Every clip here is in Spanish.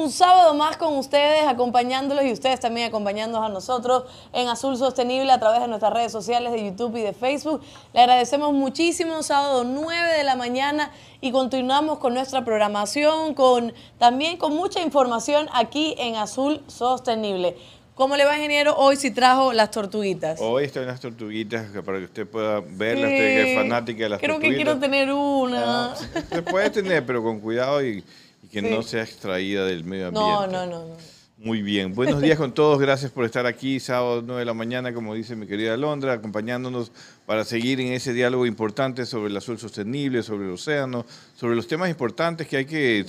Un sábado más con ustedes, acompañándolos y ustedes también acompañándonos a nosotros en Azul Sostenible a través de nuestras redes sociales de YouTube y de Facebook. Le agradecemos muchísimo, sábado 9 de la mañana y continuamos con nuestra programación, con también con mucha información aquí en Azul Sostenible. ¿Cómo le va, ingeniero? Hoy sí trajo las tortuguitas. Hoy están las tortuguitas para que usted pueda verlas, usted que es fanática de las Creo tortuguitas. Creo que quiero tener una. Ah, se puede tener, pero con cuidado y que no sea extraída del medio ambiente. No, no, no, Muy bien. Buenos días con todos. Gracias por estar aquí sábado 9 de la mañana, como dice mi querida Londra, acompañándonos para seguir en ese diálogo importante sobre el azul sostenible, sobre el océano, sobre los temas importantes que hay que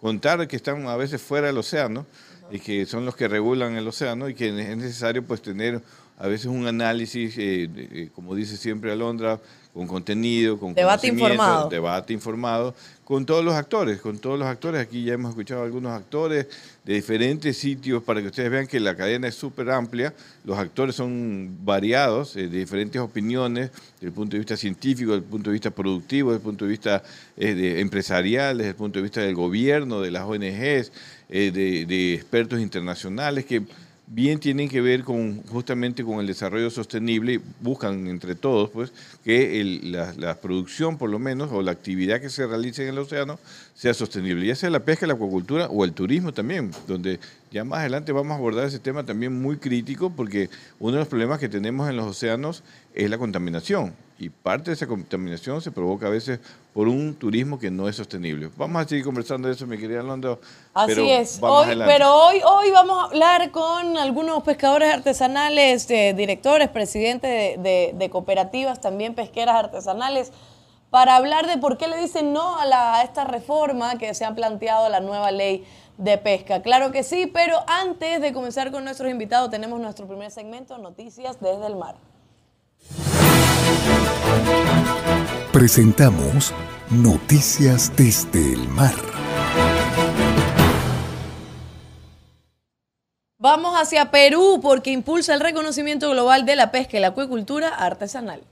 contar que están a veces fuera del océano y que son los que regulan el océano y que es necesario pues tener a veces un análisis, eh, eh, como dice siempre Alondra, con contenido, con debate informado. debate informado, con todos los actores, con todos los actores. Aquí ya hemos escuchado algunos actores de diferentes sitios para que ustedes vean que la cadena es súper amplia. Los actores son variados, eh, de diferentes opiniones, desde el punto de vista científico, desde el punto de vista productivo, desde el punto de vista empresarial, desde el punto de vista del gobierno, de las ONGs, de, de expertos internacionales que bien tienen que ver con justamente con el desarrollo sostenible, buscan entre todos pues que la, producción por lo menos o la actividad que se realice en el océano sea sostenible, ya sea la pesca, la acuacultura o el turismo también, donde ya más adelante vamos a abordar ese tema también muy crítico porque uno de los problemas que tenemos en los océanos es la contaminación y parte de esa contaminación se provoca a veces por un turismo que no es sostenible. Vamos a seguir conversando de eso, mi querida Londo. Así es. Hoy, pero hoy, hoy vamos a hablar con algunos pescadores artesanales, directores, presidentes de, cooperativas, también pesqueras artesanales, para hablar de por qué le dicen no a, la, a esta reforma que se ha planteado la nueva ley de pesca. Claro que sí, pero antes de comenzar con nuestros invitados, tenemos nuestro primer segmento, Noticias desde el Mar. Presentamos Noticias desde el mar. Vamos hacia Perú porque impulsa el reconocimiento global de la pesca y la acuicultura artesanal.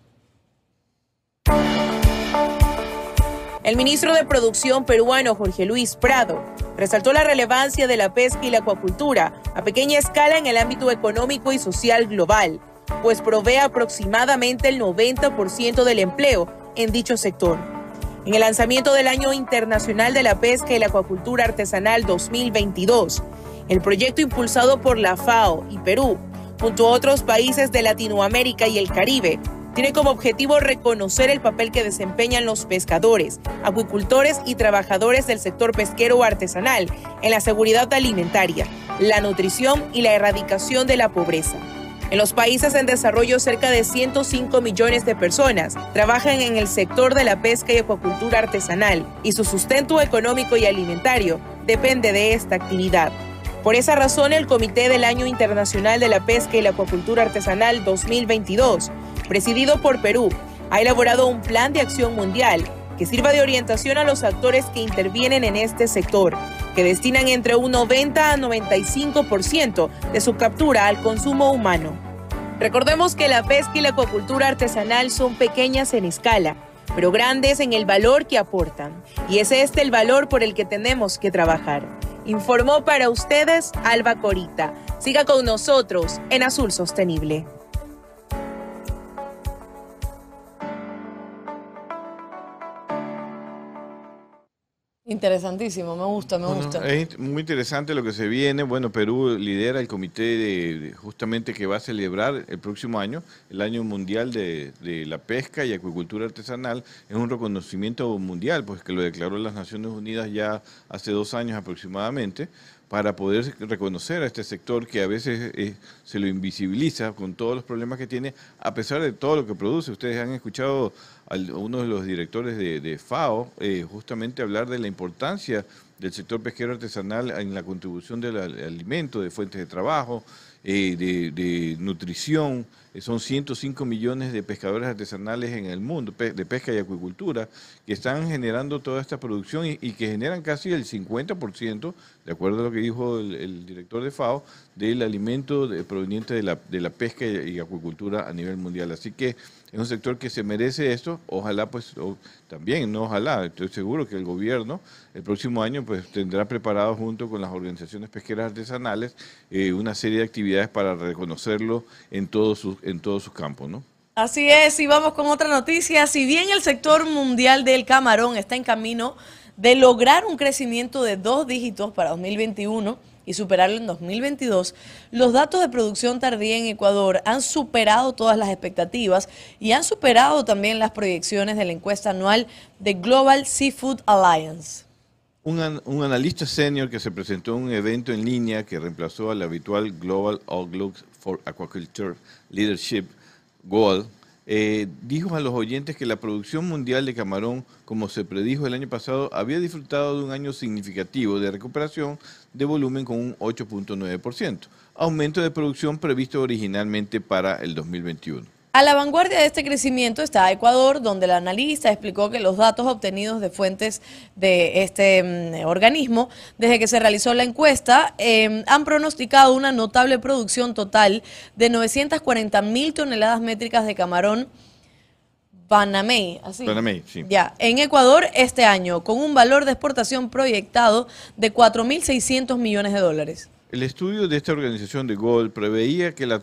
El ministro de Producción peruano Jorge Luis Prado resaltó la relevancia de la pesca y la acuacultura a pequeña escala en el ámbito económico y social global pues provee aproximadamente el 90% del empleo en dicho sector. En el lanzamiento del Año Internacional de la Pesca y la Acuacultura Artesanal 2022, el proyecto impulsado por la FAO y Perú, junto a otros países de Latinoamérica y el Caribe, tiene como objetivo reconocer el papel que desempeñan los pescadores, acuicultores y trabajadores del sector pesquero artesanal en la seguridad alimentaria, la nutrición y la erradicación de la pobreza. En los países en desarrollo, cerca de 105 millones de personas trabajan en el sector de la pesca y acuacultura artesanal y su sustento económico y alimentario depende de esta actividad. Por esa razón, el Comité del Año Internacional de la Pesca y la Acuacultura Artesanal 2022, presidido por Perú, ha elaborado un plan de acción mundial que sirva de orientación a los actores que intervienen en este sector, que destinan entre un 90 a 95% de su captura al consumo humano. Recordemos que la pesca y la acuacultura artesanal son pequeñas en escala, pero grandes en el valor que aportan. Y es este el valor por el que tenemos que trabajar. Informó para ustedes Alba Corita. Siga con nosotros en Azul Sostenible. Interesantísimo, me gusta, me gusta. Es muy interesante lo que se viene. Bueno, Perú lidera el comité de, justamente que va a celebrar el próximo año, el año mundial de, de, la pesca y acuicultura artesanal. Es un reconocimiento mundial, pues que lo declaró las Naciones Unidas ya hace dos años aproximadamente para poder reconocer a este sector que a veces eh, se lo invisibiliza con todos los problemas que tiene, a pesar de todo lo que produce. Ustedes han escuchado a uno de los directores de, FAO eh, justamente hablar de la importancia del sector pesquero artesanal en la contribución del alimento, de fuentes de trabajo, eh, de, nutrición. son 105 millones de pescadores artesanales en el mundo, de pesca y acuicultura, que están generando toda esta producción y, que generan casi el 50%, de acuerdo a lo que dijo el, director de FAO, del alimento proveniente de la, de la pesca y acuicultura a nivel mundial. Así que es un sector que se merece esto, ojalá pues también, no ojalá, estoy seguro que el gobierno el próximo año pues tendrá preparado junto con las organizaciones pesqueras artesanales eh, una serie de actividades para reconocerlo en todos sus, en todos sus campos, ¿no? Así es, y vamos con otra noticia. Si bien el sector mundial del camarón está en camino de lograr un crecimiento de dos dígitos para 2021, y superarlo en 2022, los datos de producción tardía en Ecuador han superado todas las expectativas y han superado también las proyecciones de la encuesta anual de Global Seafood Alliance. Un, analista senior que se presentó en un evento en línea que reemplazó al habitual Global Outlook for Aquaculture Leadership, GOAL, eh, dijo a los oyentes que la producción mundial de camarón, como se predijo el año pasado, había disfrutado de un año significativo de recuperación de volumen con un 8.9%, aumento de producción previsto originalmente para el 2021. A la vanguardia de este crecimiento está Ecuador, donde el analista explicó que los datos obtenidos de fuentes de este mm, organismo desde que se realizó la encuesta em, han pronosticado una notable producción total de 940 mil toneladas métricas de camarón Panamey, así. Panamey, sí. Ya, en Ecuador este año, con un valor de exportación proyectado de 4.600 millones de dólares. El estudio de esta organización de Gold preveía que la,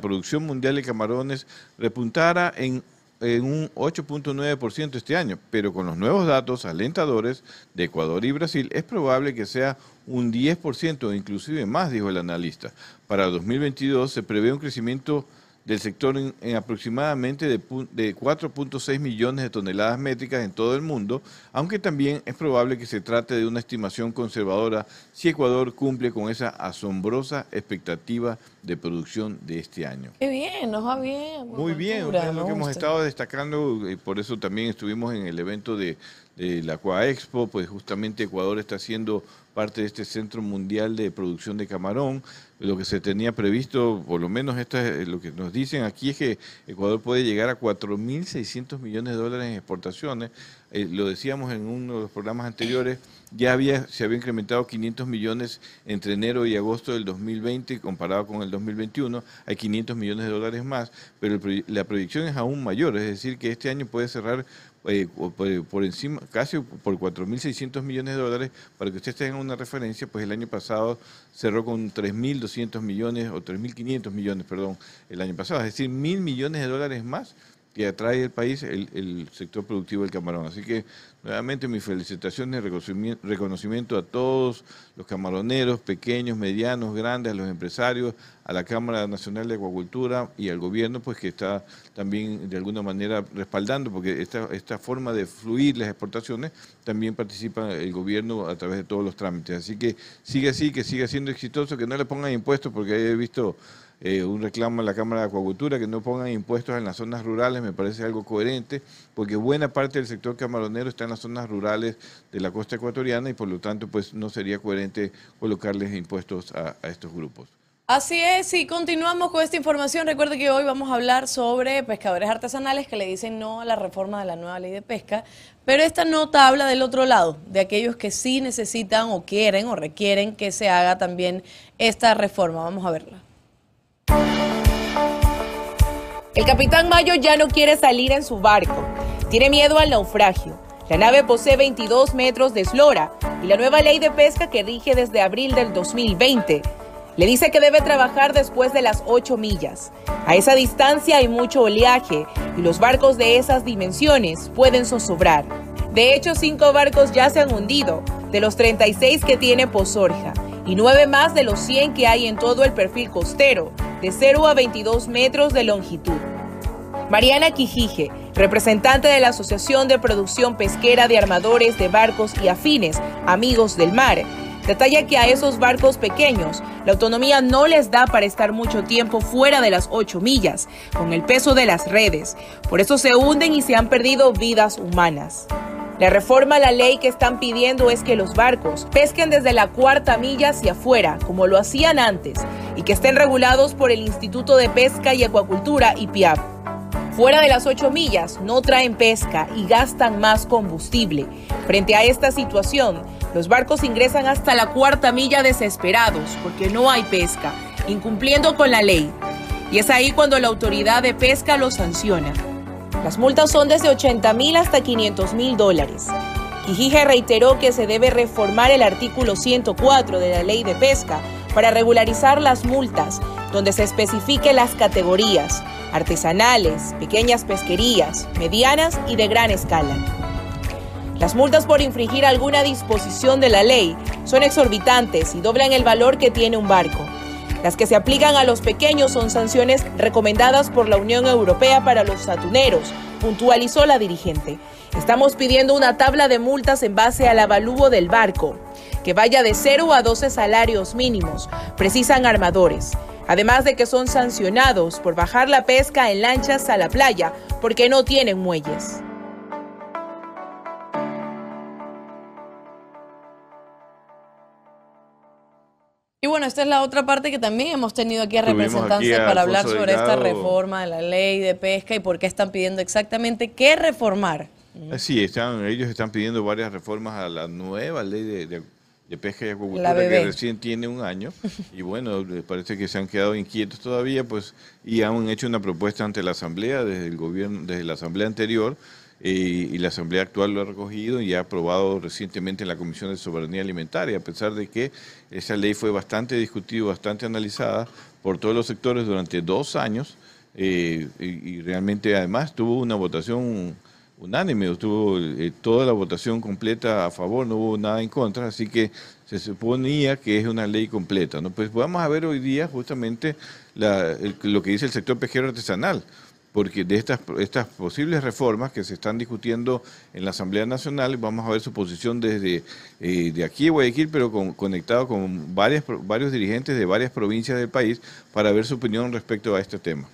producción mundial de camarones repuntara en, en un 8.9% este año, pero con los nuevos datos alentadores de Ecuador y Brasil es probable que sea un 10% o inclusive más, dijo el analista. Para 2022 se prevé un crecimiento del sector en, aproximadamente de, de 4.6 millones de toneladas métricas en todo el mundo, aunque también es probable que se trate de una estimación conservadora si Ecuador cumple con esa asombrosa expectativa de producción de este año. Qué bien, nos va bien. Muy bien, es lo que hemos estado destacando, y por eso también estuvimos en el evento de, de la Expo, pues justamente Ecuador está haciendo parte de este Centro Mundial de Producción de Camarón. Lo que se tenía previsto, por lo menos esto es lo que nos dicen aquí, es que Ecuador puede llegar a 4.600 millones de dólares en exportaciones. Eh, lo decíamos en uno de los programas anteriores, ya había, se había incrementado 500 millones entre enero y agosto del 2020 comparado con el 2021, hay 500 millones de dólares más, pero la proyección es aún mayor, es decir, que este año puede cerrar eh, por, encima, casi por 4.600 millones de dólares, para que ustedes tengan una referencia, pues el año pasado cerró con 3.200 millones o 3.500 millones, perdón, el año pasado, es decir, mil millones de dólares más que atrae el país el, sector productivo del camarón. Así que nuevamente mis felicitaciones reconocimiento a todos los camaroneros, pequeños, medianos, grandes, a los empresarios, a la Cámara Nacional de Acuacultura y al gobierno, pues que está también de alguna manera respaldando, porque esta, esta forma de fluir las exportaciones también participa el gobierno a través de todos los trámites. Así que sigue así, que siga siendo exitoso, que no le pongan impuestos, porque he visto eh, un reclamo a la Cámara de Acuacultura que no pongan impuestos en las zonas rurales, me parece algo coherente, porque buena parte del sector camaronero está en las zonas rurales de la costa ecuatoriana y por lo tanto pues no sería coherente colocarles impuestos a, estos grupos. Así es, y continuamos con esta información. Recuerde que hoy vamos a hablar sobre pescadores artesanales que le dicen no a la reforma de la nueva ley de pesca, pero esta nota habla del otro lado, de aquellos que sí necesitan o quieren o requieren que se haga también esta reforma. Vamos a verla. El capitán Mayo ya no quiere salir en su barco. Tiene miedo al naufragio. La nave posee 22 metros de eslora y la nueva ley de pesca que rige desde abril del 2020 le dice que debe trabajar después de las 8 millas. A esa distancia hay mucho oleaje y los barcos de esas dimensiones pueden zozobrar. De hecho, cinco barcos ya se han hundido, de los 36 que tiene Pozorja, y nueve más de los 100 que hay en todo el perfil costero, de 0 a 22 metros de longitud. Mariana Quijije, representante de la Asociación de Producción Pesquera de Armadores de Barcos y Afines, Amigos del Mar, detalla que a esos barcos pequeños la autonomía no les da para estar mucho tiempo fuera de las 8 millas, con el peso de las redes. Por eso se hunden y se han perdido vidas humanas. La reforma a la ley que están pidiendo es que los barcos pesquen desde la cuarta milla hacia afuera, como lo hacían antes, y que estén regulados por el Instituto de Pesca y Acuacultura, IPIAP. Fuera de las 8 millas no traen pesca y gastan más combustible. Frente a esta situación, los barcos ingresan hasta la cuarta milla desesperados porque no hay pesca, incumpliendo con la ley. Y es ahí cuando la autoridad de pesca los sanciona. Las multas son desde 80 mil hasta 500 mil dólares. Quijije reiteró que se debe reformar el artículo 104 de la ley de pesca para regularizar las multas, donde se especifique las categorías, artesanales, pequeñas pesquerías, medianas y de gran escala. Las multas por infringir alguna disposición de la ley son exorbitantes y doblan el valor que tiene un barco. Las que se aplican a los pequeños son sanciones recomendadas por la Unión Europea para los atuneros, puntualizó la dirigente. Estamos pidiendo una tabla de multas en base al avalúo del barco, que vaya de 0 a 12 salarios mínimos, precisan armadores. Además de que son sancionados por bajar la pesca en lanchas a la playa porque no tienen muelles. Y bueno, esta es la otra parte que también hemos tenido aquí a representantes para hablar sobre esta reforma de la ley de pesca y por qué están pidiendo exactamente qué reformar. Sí, están, ellos están pidiendo varias reformas a la nueva ley de, pesca y acuacultura que recién tiene un año. Y bueno, parece que se han quedado inquietos todavía pues y han hecho una propuesta ante la asamblea desde el gobierno, desde la asamblea anterior y la Asamblea actual lo ha recogido y ha aprobado recientemente en la Comisión de Soberanía Alimentaria, a pesar de que esa ley fue bastante discutida, bastante analizada por todos los sectores durante dos años eh, y, realmente además tuvo una votación unánime, tuvo eh, toda la votación completa a favor, no hubo nada en contra, así que se suponía que es una ley completa. ¿no? Pues vamos a ver hoy día justamente lo que dice el sector pesquero artesanal porque de estas, estas posibles reformas que se están discutiendo en la Asamblea Nacional, vamos a ver su posición desde eh, de aquí de Guayaquil, pero conectado con varias, varios dirigentes de varias provincias del país para ver su opinión respecto a este tema.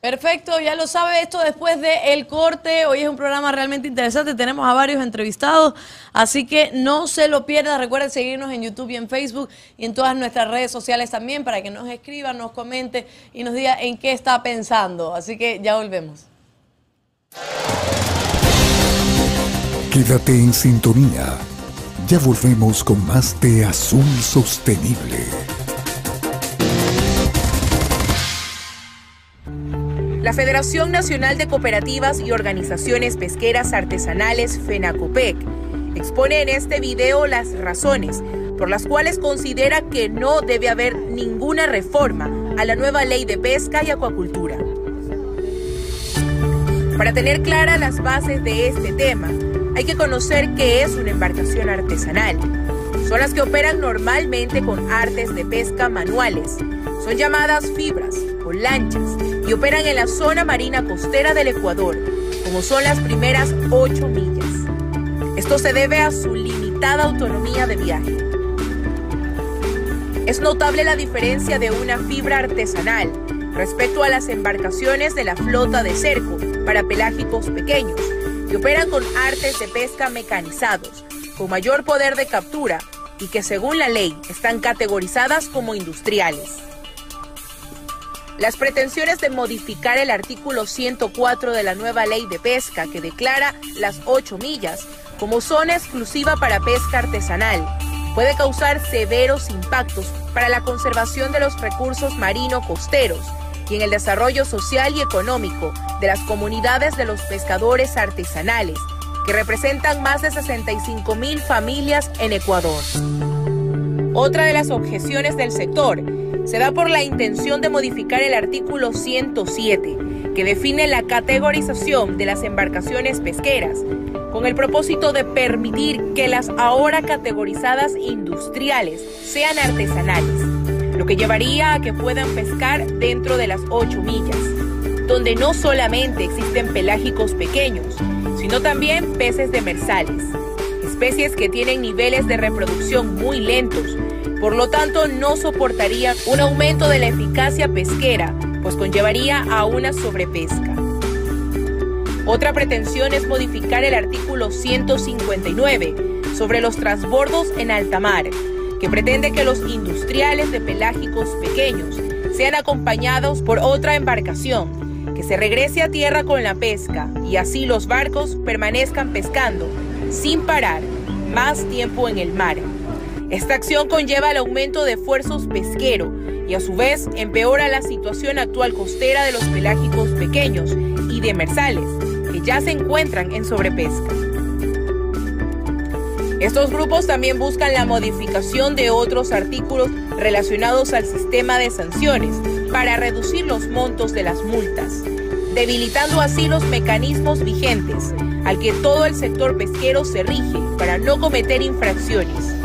Perfecto, ya lo sabe esto después del el corte. Hoy es un programa realmente interesante, tenemos a varios entrevistados, así que no se lo pierda. Recuerden seguirnos en YouTube y en Facebook y en todas nuestras redes sociales también para que nos escriban, nos comente y nos diga en qué está pensando. Así que ya volvemos. Quédate en sintonía. Ya volvemos con más de Azul Sostenible. La Federación Nacional de Cooperativas y Organizaciones Pesqueras Artesanales, FENACOPEC, expone en este video las razones por las cuales considera que no debe haber ninguna reforma a la nueva ley de pesca y acuacultura. Para tener claras las bases de este tema, hay que conocer qué es una embarcación artesanal. Son las que operan normalmente con artes de pesca manuales. Son llamadas fibras o lanchas operan en la zona marina costera del Ecuador, como son las primeras 8 millas. Esto se debe a su limitada autonomía de viaje. Es notable la diferencia de una fibra artesanal respecto a las embarcaciones de la flota de cerco para pelágicos pequeños, que operan con artes de pesca mecanizados, con mayor poder de captura y que según la ley están categorizadas como industriales. Las pretensiones de modificar el artículo 104 de la nueva ley de pesca que declara las 8 millas como zona exclusiva para pesca artesanal puede causar severos impactos para la conservación de los recursos marino costeros y en el desarrollo social y económico de las comunidades de los pescadores artesanales, que representan más de 65 mil familias en Ecuador. Otra de las objeciones del sector se da por la intención de modificar el artículo 107, que define la categorización de las embarcaciones pesqueras, con el propósito de permitir que las ahora categorizadas industriales sean artesanales, lo que llevaría a que puedan pescar dentro de las 8 millas, donde no solamente existen pelágicos pequeños, sino también peces demersales, especies que tienen niveles de reproducción muy lentos, por lo tanto no soportarían un aumento de la eficacia pesquera, pues conllevaría a una sobrepesca. Otra pretensión es modificar el artículo 159 sobre los transbordos en alta mar, que pretende que los industriales de pelágicos pequeños sean acompañados por otra embarcación, que se regrese a tierra con la pesca y así los barcos permanezcan pescando sin parar más tiempo en el mar. Esta acción conlleva el aumento de esfuerzos pesqueros y a su vez empeora la situación actual costera de los pelágicos pequeños y demersales que ya se encuentran en sobrepesca. Estos grupos también buscan la modificación de otros artículos relacionados al sistema de sanciones para reducir los montos de las multas, debilitando así los mecanismos vigentes al que todo el sector pesquero se rige para no cometer infracciones.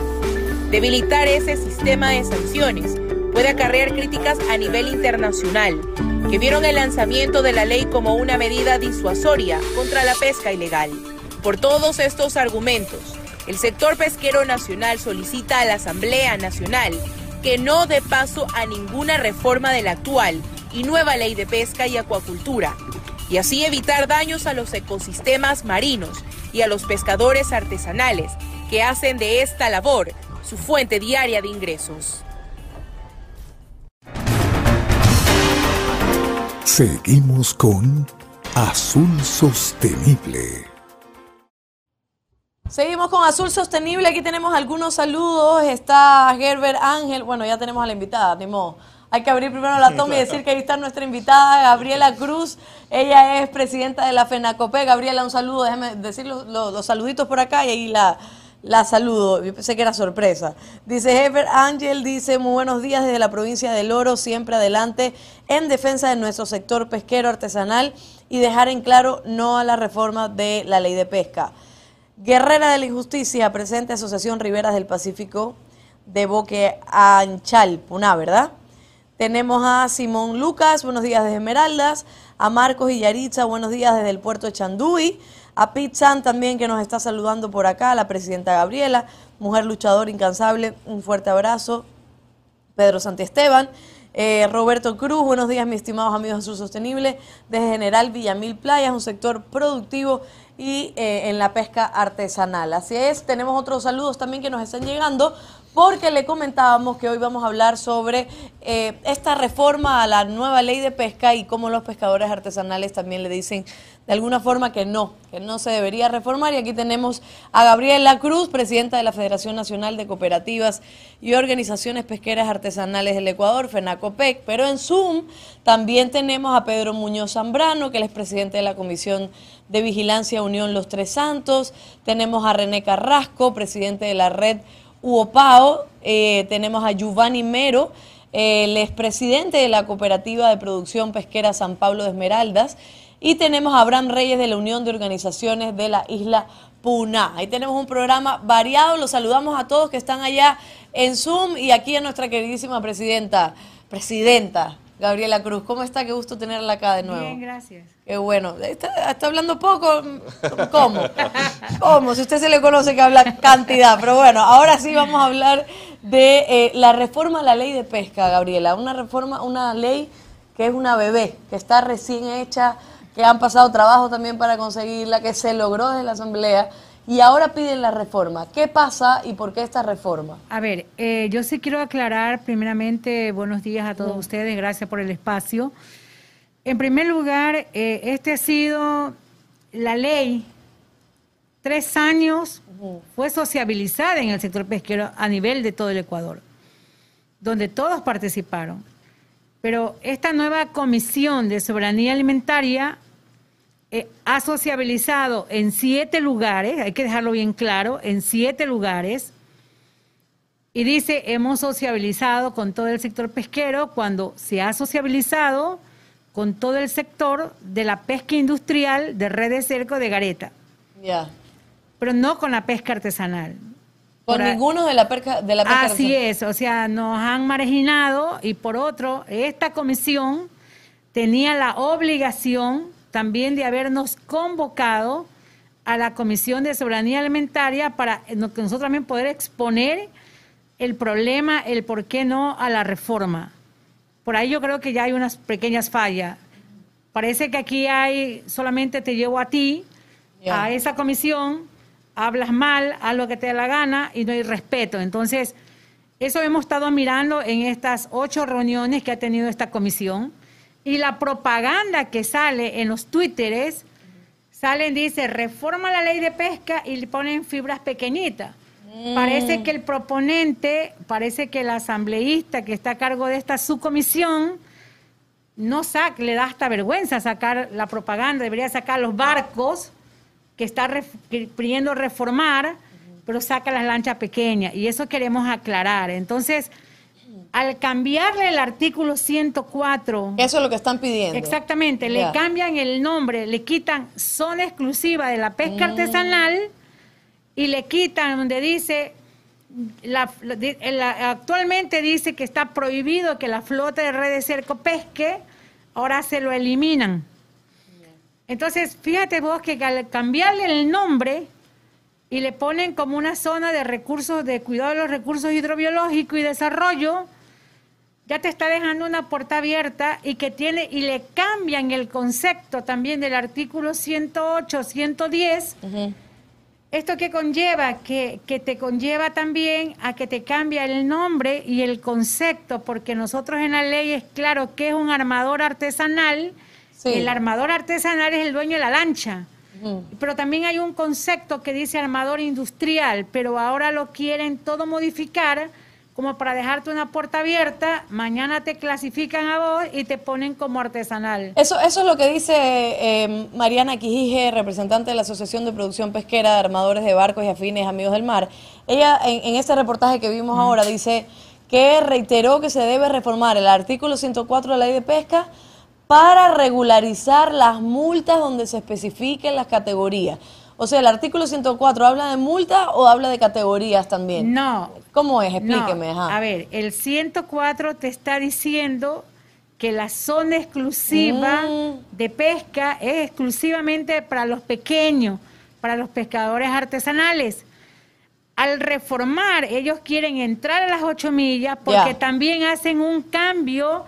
Debilitar ese sistema de sanciones puede acarrear críticas a nivel internacional, que vieron el lanzamiento de la ley como una medida disuasoria contra la pesca ilegal. Por todos estos argumentos, el sector pesquero nacional solicita a la Asamblea Nacional que no dé paso a ninguna reforma de la actual y nueva ley de pesca y acuacultura, y así evitar daños a los ecosistemas marinos y a los pescadores artesanales que hacen de esta labor su fuente diaria de ingresos. Seguimos con Azul Sostenible. Seguimos con Azul Sostenible. Aquí tenemos algunos saludos. Está Gerber Ángel. Bueno, ya tenemos a la invitada, Timo. Hay que abrir primero la toma y decir que ahí está nuestra invitada, Gabriela Cruz. Ella es presidenta de la FENACOPE. Gabriela, un saludo. Déjame decir los, los saluditos por acá y ahí la, la saludo, pensé que era sorpresa. Dice Heber Ángel, dice muy buenos días desde la provincia del Oro, siempre adelante en defensa de nuestro sector pesquero artesanal y dejar en claro no a la reforma de la ley de pesca. Guerrera de la Injusticia, presente Asociación Riberas del Pacífico de Boque Anchal, Puná, ¿verdad? Tenemos a Simón Lucas, buenos días desde Esmeraldas, a Marcos y Yaritza, buenos días desde el puerto de Chanduy, a Pete San también que nos está saludando por acá, la presidenta Gabriela, mujer luchadora incansable, un fuerte abrazo. Pedro Santiesteban, eh, Roberto Cruz, buenos días mis estimados amigos de Sur Sostenible, desde General Villamil Playas, un sector productivo y eh, en la pesca artesanal. Así es, tenemos otros saludos también que nos están llegando porque le comentábamos que hoy vamos a hablar sobre eh, esta reforma a la nueva ley de pesca y cómo los pescadores artesanales también le dicen de alguna forma que no, que no se debería reformar. Y aquí tenemos a Gabriela Cruz, presidenta de la Federación Nacional de Cooperativas y Organizaciones Pesqueras Artesanales del Ecuador, FENACOPEC. Pero en Zoom también tenemos a Pedro Muñoz Zambrano, que él es presidente de la Comisión de Vigilancia Unión Los Tres Santos. Tenemos a René Carrasco, presidente de la red UOPAO, eh, tenemos a Giovanni Mero, el expresidente de la Cooperativa de Producción Pesquera San Pablo de Esmeraldas, y tenemos a Abraham Reyes de la Unión de Organizaciones de la Isla Puna. Ahí tenemos un programa variado, los saludamos a todos que están allá en Zoom y aquí a nuestra queridísima presidenta, presidenta Gabriela Cruz. ¿Cómo está? Qué gusto tenerla acá de nuevo. Bien, gracias. Qué bueno. Está, hablando poco. ¿Cómo? ¿Cómo? Si usted se le conoce que habla cantidad. Pero bueno, ahora sí vamos a hablar de eh, la reforma a la ley de pesca, Gabriela. Una reforma, una ley que es una bebé, que está recién hecha, que han pasado trabajo también para conseguirla, que se logró desde la Asamblea y ahora piden la reforma. ¿Qué pasa y por qué esta reforma? A ver, eh, yo sí quiero aclarar primeramente, buenos días a todos ustedes, gracias por el espacio. En primer lugar, eh, este ha sido la ley, tres años fue sociabilizada en el sector pesquero a nivel de todo el Ecuador, donde todos participaron. Pero esta nueva comisión de soberanía alimentaria eh, ha sociabilizado en siete lugares, hay que dejarlo bien claro, en siete lugares, y dice, hemos sociabilizado con todo el sector pesquero cuando se ha sociabilizado con todo el sector de la pesca industrial de red de cerco de Gareta. Ya. pero no con la pesca artesanal. Con ninguno de la pesca, de la pesca Así es, o sea, nos han marginado y por otro, esta comisión tenía la obligación también de habernos convocado a la Comisión de Soberanía Alimentaria para que nosotros también poder exponer el problema, el por qué no a la reforma. Por ahí yo creo que ya hay unas pequeñas fallas. Parece que aquí hay, solamente te llevo a ti, a esa comisión, hablas mal, haz lo que te dé la gana y no hay respeto. Entonces, eso hemos estado mirando en estas ocho reuniones que ha tenido esta comisión. Y la propaganda que sale en los twitteres, salen, dice, reforma la ley de pesca y le ponen fibras pequeñitas. Parece que el proponente, parece que el asambleísta que está a cargo de esta subcomisión, no saca, le da hasta vergüenza sacar la propaganda, debería sacar los barcos que está pidiendo reformar, pero saca las lanchas pequeñas. Y eso queremos aclarar. Entonces, al cambiarle el artículo 104... Eso es lo que están pidiendo. Exactamente, le cambian el nombre, le quitan zona exclusiva de la pesca mm. artesanal y le quitan donde dice... La, actualmente dice que está prohibido que la flota de red de cerco pesque, ahora se lo eliminan. Entonces, fíjate vos que al cambiarle el nombre y le ponen como una zona de recursos, de cuidado de los recursos hidrobiológicos y desarrollo, ya te está dejando una puerta abierta y que tiene, y le cambian el concepto también del artículo 108, 110. ¿Esto que conlleva? Que, que, te conlleva también a que te cambia el nombre y el concepto, porque nosotros en la ley es claro que es un armador artesanal el armador artesanal es el dueño de la lancha. Pero también hay un concepto que dice armador industrial, pero ahora lo quieren todo modificar como para dejarte una puerta abierta, mañana te clasifican a vos y te ponen como artesanal. Eso, eso es lo que dice eh, Mariana Quijije, representante de la Asociación de Producción Pesquera de Armadores de Barcos y Afines Amigos del Mar. Ella en, en ese reportaje que vimos ahora dice que reiteró que se debe reformar el artículo 104 de la ley de pesca para regularizar las multas donde se especifiquen las categorías. O sea, ¿el artículo 104 habla de multas o habla de categorías también? No. ¿Cómo es? Explíqueme. A ver, el 104 te está diciendo que la zona exclusiva mm. de pesca es exclusivamente para los pequeños, para los pescadores artesanales. Al reformar, ellos quieren entrar a las 8 millas porque también hacen un cambio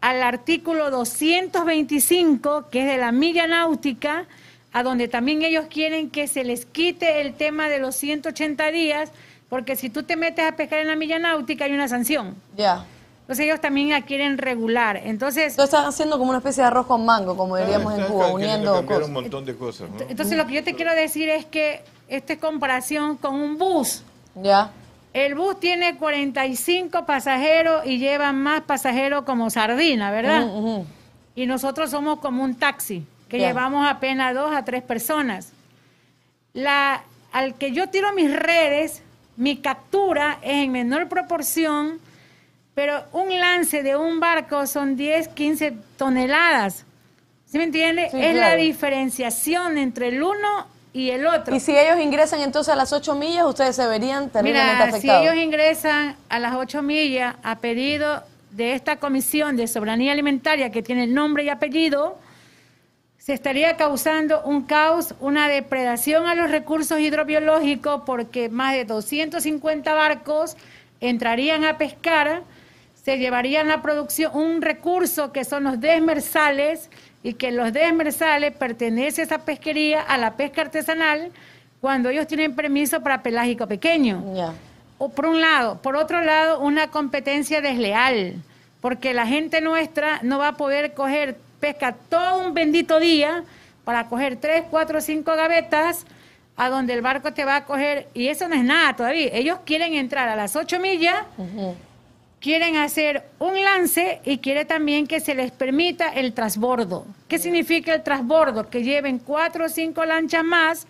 al artículo 225, que es de la milla náutica, a donde también ellos quieren que se les quite el tema de los 180 días, porque si tú te metes a pescar en la milla náutica hay una sanción. Ya. Entonces ellos también la quieren regular. Entonces... Tú estás haciendo como una especie de arroz con mango, como diríamos en Cuba, uniendo cosas. un montón de cosas. Entonces lo que yo te quiero decir es que esta es comparación con un bus. Ya. El bus tiene 45 pasajeros y lleva más pasajeros como sardina, ¿verdad? Y nosotros somos como un taxi, que llevamos apenas dos a tres personas. La, al que yo tiro mis redes, mi captura es en menor proporción, pero un lance de un barco son 10, 15 toneladas. ¿Sí me entiende? es la diferenciación entre el uno y el otro. Y si ellos ingresan entonces a las 8 millas, ustedes se verían terriblemente Mira, si ellos ingresan a las 8 millas a pedido de esta comisión de soberanía alimentaria que tiene nombre y apellido, se estaría causando un caos, una depredación a los recursos hidrobiológicos porque más de 250 barcos entrarían a pescar, se llevarían la producción, un recurso que son los desmersales, y que los desmersales pertenece esa pesquería a la pesca artesanal cuando ellos tienen permiso para pelágico pequeño. O por un lado. Por otro lado, una competencia desleal, porque la gente nuestra no va a poder coger pesca todo un bendito día para coger tres, cuatro, cinco gavetas a donde el barco te va a coger, y eso no es nada todavía. Ellos quieren entrar a las ocho millas quieren hacer un lance y quiere también que se les permita el transbordo. ¿Qué significa el transbordo? Que lleven cuatro o cinco lanchas más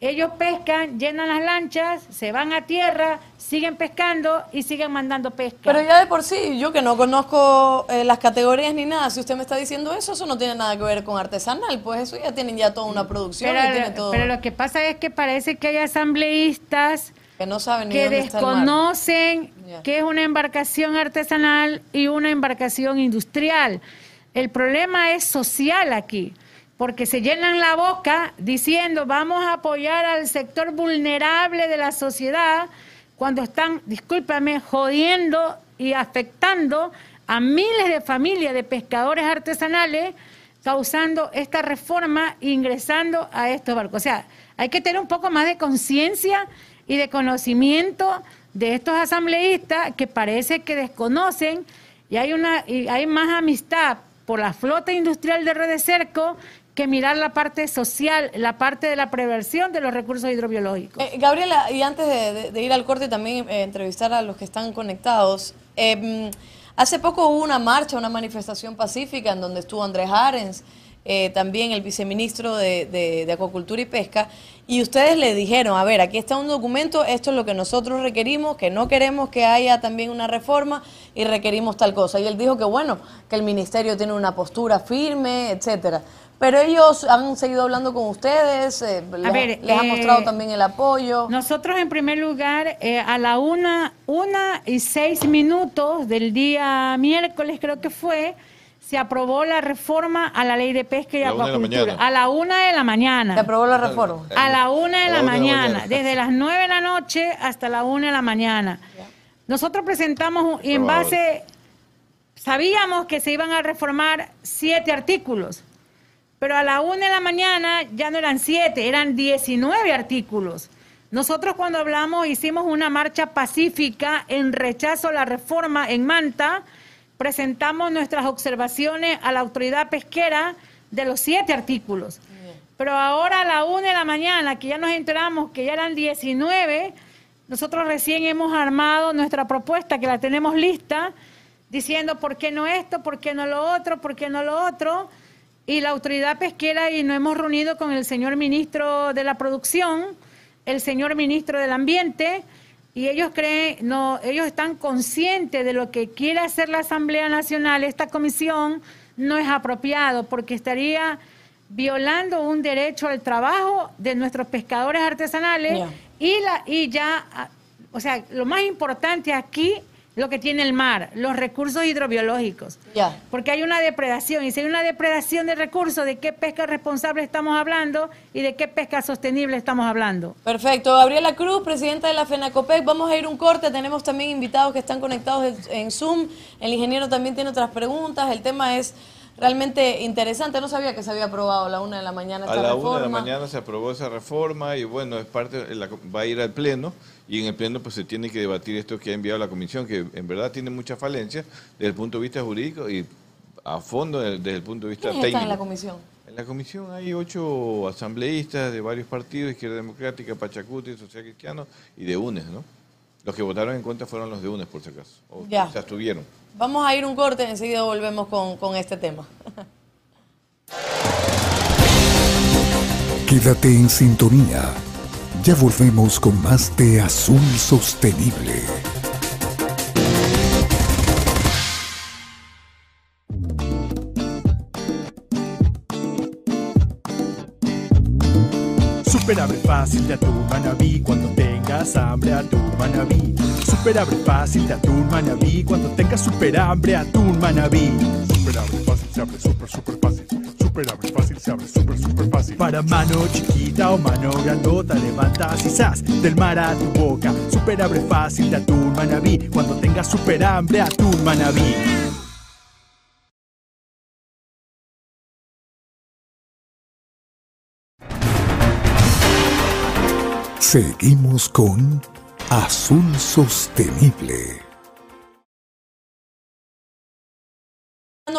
Ellos pescan, llenan las lanchas, se van a tierra, siguen pescando y siguen mandando pesca. Pero ya de por sí, yo que no conozco eh, las categorías ni nada, si usted me está diciendo eso, eso no tiene nada que ver con artesanal, pues eso ya tienen ya toda una producción pero, y tiene todo. pero lo que pasa es que parece que hay asambleístas que no saben ni que dónde está el mar. desconocen que es una embarcación artesanal y una embarcación industrial. El problema es social aquí, porque se llenan la boca diciendo vamos a apoyar al sector vulnerable de la sociedad cuando están, discúlpame, jodiendo y afectando a miles de familias de pescadores artesanales causando esta reforma ingresando a estos barcos. O sea, hay que tener un poco más de conciencia y de conocimiento de estos asambleístas que parece que desconocen y hay una y hay más amistad por la flota industrial de Red de Cerco que mirar la parte social, la parte de la prevención de los recursos hidrobiológicos. Eh, Gabriela, y antes de, ir al corte también eh, entrevistar a los que están conectados, mm, hace poco hubo una marcha, una manifestación pacífica en donde estuvo Andrés Arens, eh, también el viceministro de- de Acuacultura y Pesca, y ustedes le dijeron, a ver, aquí está un documento, esto es lo que nosotros requerimos, que no queremos que haya también una reforma y requerimos tal cosa. Y él dijo que bueno, que el ministerio tiene una postura firme, etcétera. Pero ellos han seguido hablando con ustedes, eh, les, ver, les han eh, mostrado también el apoyo. Nosotros, en primer lugar, eh, a la una, una y seis minutos del día miércoles, creo que fue, se aprobó la reforma a la ley de pesca y A la una de la acuacultura. mañana. A la una de la mañana. Se aprobó la reforma. A la una de la, la una de la mañana, mañana. desde las nueve de la noche hasta la una de la mañana. Nosotros presentamos un- y en base, sabíamos que se iban a reformar siete artículos, pero a la una de la mañana ya no eran siete, eran 19 artículos. Nosotros cuando hablamos hicimos una marcha pacífica en rechazo a la reforma en Manta, presentamos nuestras observaciones a la autoridad pesquera de los siete artículos. Pero ahora a la una de la mañana, que ya nos enteramos que ya eran 19, nosotros recién hemos armado nuestra propuesta, que la tenemos lista, diciendo por qué no esto, por qué no lo otro, por qué no lo otro. Y la autoridad pesquera, y nos hemos reunido con el señor ministro de la Producción, el señor ministro del Ambiente, y ellos creen, no, ellos están conscientes de lo que quiere hacer la Asamblea Nacional, esta comisión no es apropiado, porque estaría violando un derecho al trabajo de nuestros pescadores artesanales y la y ya o sea lo más importante aquí lo que tiene el mar los recursos hidrobiológicos porque hay una depredación y si hay una depredación de recursos de qué pesca responsable estamos hablando y de qué pesca sostenible estamos hablando Perfecto. Gabriela Cruz, presidenta de la FENACOPEC. Vamos a ir un corte. Tenemos también invitados que están conectados en- Zoom. El ingeniero también tiene otras preguntas. El tema es realmente interesante. No sabía que se había aprobado a la una de la mañana A esta la reforma. una de la mañana se aprobó esa reforma y bueno, es parte, la- va a ir al Pleno y en el Pleno pues se tiene que debatir esto que ha enviado la Comisión, que en verdad tiene muchas falencias desde el punto de vista jurídico y a fondo de- desde el punto de vista ¿Quiénes técnico. están en la comisión? En la comisión hay ocho asambleístas de varios partidos, Izquierda Democrática, Pachacuti, Social Cristiano y de UNES, ¿no? Los que votaron en contra fueron los de UNES, por si acaso. O Ya. se abstuvieron. Vamos a ir un corte. Enseguida volvemos con, con este tema. Quédate en sintonía. Ya volvemos con más de Azul Sostenible. Super abre fácil de atún manabí cuando tengas hambre atún manabí. Super abre fácil de atún manabí cuando tengas super hambre atún manabí. Super abre fácil se abre super super fácil. Super abre fácil se abre super super fácil. Para mano chiquita o mano grandota levantas y del mar a tu boca. Super abre fácil de atún manabí cuando tengas super hambre atún manabí. Seguimos con Azul Sostenible.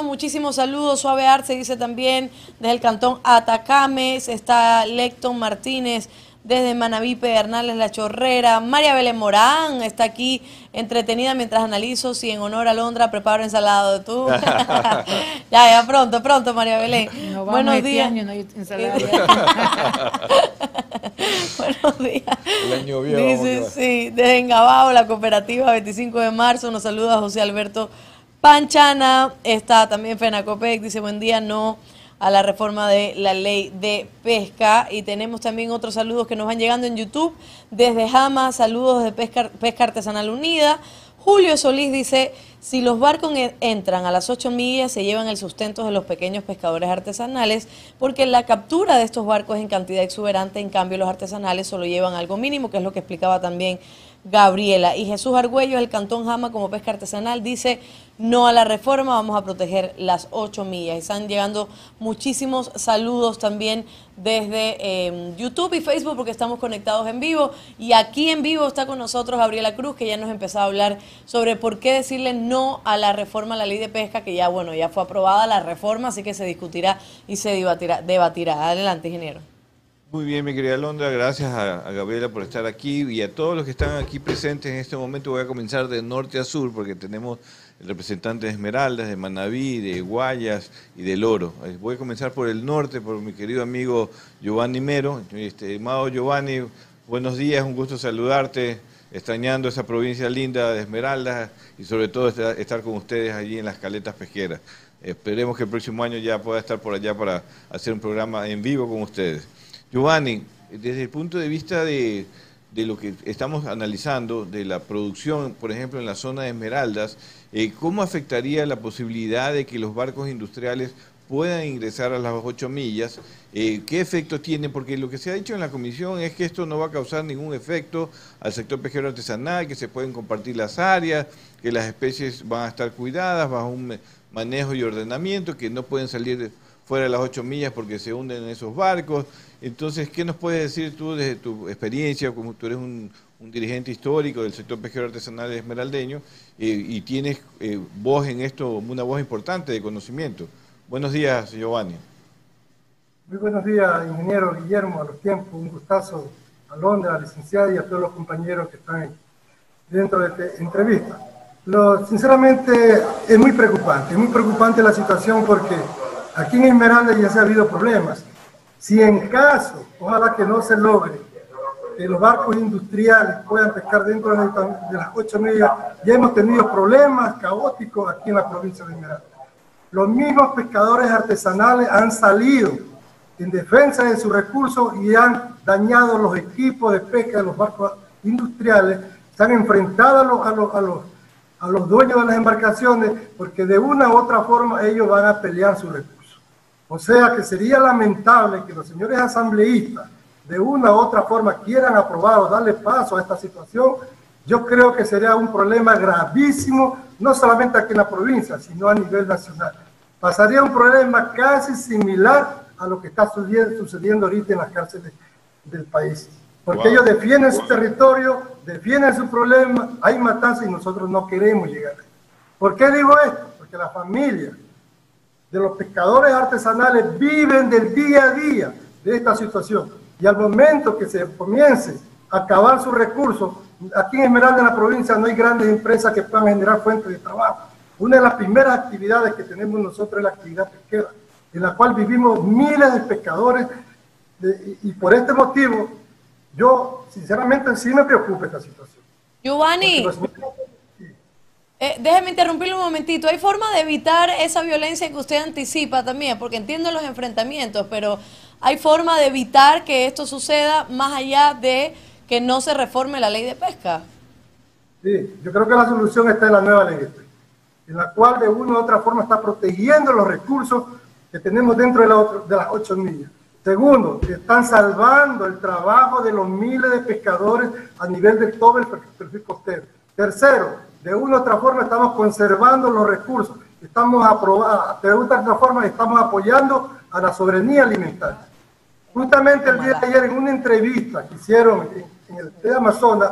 Muchísimos saludos. Suave Arce dice también desde el cantón Atacames. Está Lecton Martínez. desde Manaví, Pedernales, La Chorrera. María Belén Morán está aquí entretenida mientras analizo si en honor a Londra preparo ensalada de tú. ya, ya, pronto, pronto, María Belén. Buenos este días. año, no hay ensalada. Buenos días. El año viejo, ¿cómo que Dice, va? sí, desde Engabao, la cooperativa 25 de marzo, nos saluda José Alberto Panchana, está también Fenacopec, dice buen día, no a la reforma de la ley de pesca. Y tenemos también otros saludos que nos van llegando en YouTube, desde Jama, saludos de Pesca, Artesanal Unida. Julio Solís dice, si los barcos en- entran a las 8 millas, se llevan el sustento de los pequeños pescadores artesanales, porque la captura de estos barcos es en cantidad exuberante, en cambio los artesanales solo llevan algo mínimo, que es lo que explicaba también Gabriela. Y Jesús Argüello, del Cantón Jama, como pesca artesanal, dice, no a la reforma, vamos a proteger las 8 millas. Están llegando muchísimos saludos también desde eh, YouTube y Facebook, porque estamos conectados en vivo. Y aquí en vivo está con nosotros Gabriela Cruz, que ya nos empezó a hablar sobre por qué decirle no a la reforma a la ley de pesca, que ya, bueno, ya fue aprobada la reforma, así que se discutirá y se debatirá. debatirá. Adelante, ingeniero. Muy bien, mi querida Londra, gracias a, Gabriela por estar aquí y a todos los que están aquí presentes en este momento. Voy a comenzar de norte a sur porque tenemos el representante de Esmeraldas, de Manabí, de Guayas y del Oro. Eh, Voy a comenzar por el norte, por mi querido amigo Giovanni Mero. Este, amado Giovanni, buenos días, un gusto saludarte, extrañando esa provincia linda de Esmeraldas y sobre todo estar con ustedes allí en las caletas pesqueras. Esperemos que el próximo año ya pueda estar por allá para hacer un programa en vivo con ustedes. Giovanni, desde el punto de vista de, lo que estamos analizando, de la producción, por ejemplo, en la zona de Esmeraldas, eh, ¿cómo afectaría la posibilidad de que los barcos industriales puedan ingresar a las ocho millas? Eh, ¿Qué efecto tiene? Porque lo que se ha dicho en la comisión es que esto no va a causar ningún efecto al sector pesquero artesanal, que se pueden compartir las áreas, que las especies van a estar cuidadas bajo un manejo y ordenamiento, que no pueden salir de- fuera de las ocho millas porque se hunden en esos barcos. Entonces, ¿qué nos puedes decir tú desde tu experiencia, como tú eres un, un dirigente histórico del sector pesquero artesanal esmeraldeño eh, y tienes eh, voz en esto, una voz importante de conocimiento? Buenos días, Giovanni. Muy buenos días, ingeniero Guillermo, a los tiempos, un gustazo a Londra, licenciada y a todos los compañeros que están dentro de esta entrevista. Lo, sinceramente, es muy preocupante, es muy preocupante la situación porque aquí en Esmeralda ya se ha habido problemas. Si en caso, ojalá que no se logre, que los barcos industriales puedan pescar dentro de, las ocho millas, ya hemos tenido problemas caóticos aquí en la provincia de Esmeralda. Los mismos pescadores artesanales han salido en defensa de sus recursos y han dañado los equipos de pesca de los barcos industriales, se han enfrentado a los, a los, a los, dueños de las embarcaciones porque de una u otra forma ellos van a pelear sus recursos. O sea que sería lamentable que los señores asambleístas de una u otra forma quieran aprobar o darle paso a esta situación. Yo creo que sería un problema gravísimo, no solamente aquí en la provincia, sino a nivel nacional. Pasaría un problema casi similar a lo que está sucediendo, ahorita en las cárceles del país. Porque Wow. ellos defienden su territorio, defienden su problema, hay matanzas y nosotros no queremos llegar. ¿Por qué digo esto? Porque la familia de los pescadores artesanales viven del día a día de esta situación. Y al momento que se comience a acabar sus recursos, aquí en Esmeralda, en la provincia, no hay grandes empresas que puedan generar fuentes de trabajo. Una de las primeras actividades que tenemos nosotros es la actividad pesquera, en la cual vivimos miles de pescadores. de- y, por este motivo, yo sinceramente sí me preocupa esta situación. Giovanni, eh, déjeme interrumpirle un momentito. ¿Hay forma de evitar esa violencia que usted anticipa también? Porque entiendo los enfrentamientos, pero ¿hay forma de evitar que esto suceda más allá de que no se reforme la ley de pesca? Sí, yo creo que la solución está en la nueva ley en la cual de una u otra forma está protegiendo los recursos que tenemos dentro de, la otra- de las ocho millas. Segundo, que están salvando el trabajo de los miles de pescadores a nivel de todo el per- perfil costero. Tercero, de una u otra forma estamos conservando los recursos, estamos aprobando, de una u otra forma estamos apoyando a la soberanía alimentaria. Justamente el día de ayer en una entrevista que hicieron en, el de Amazonas,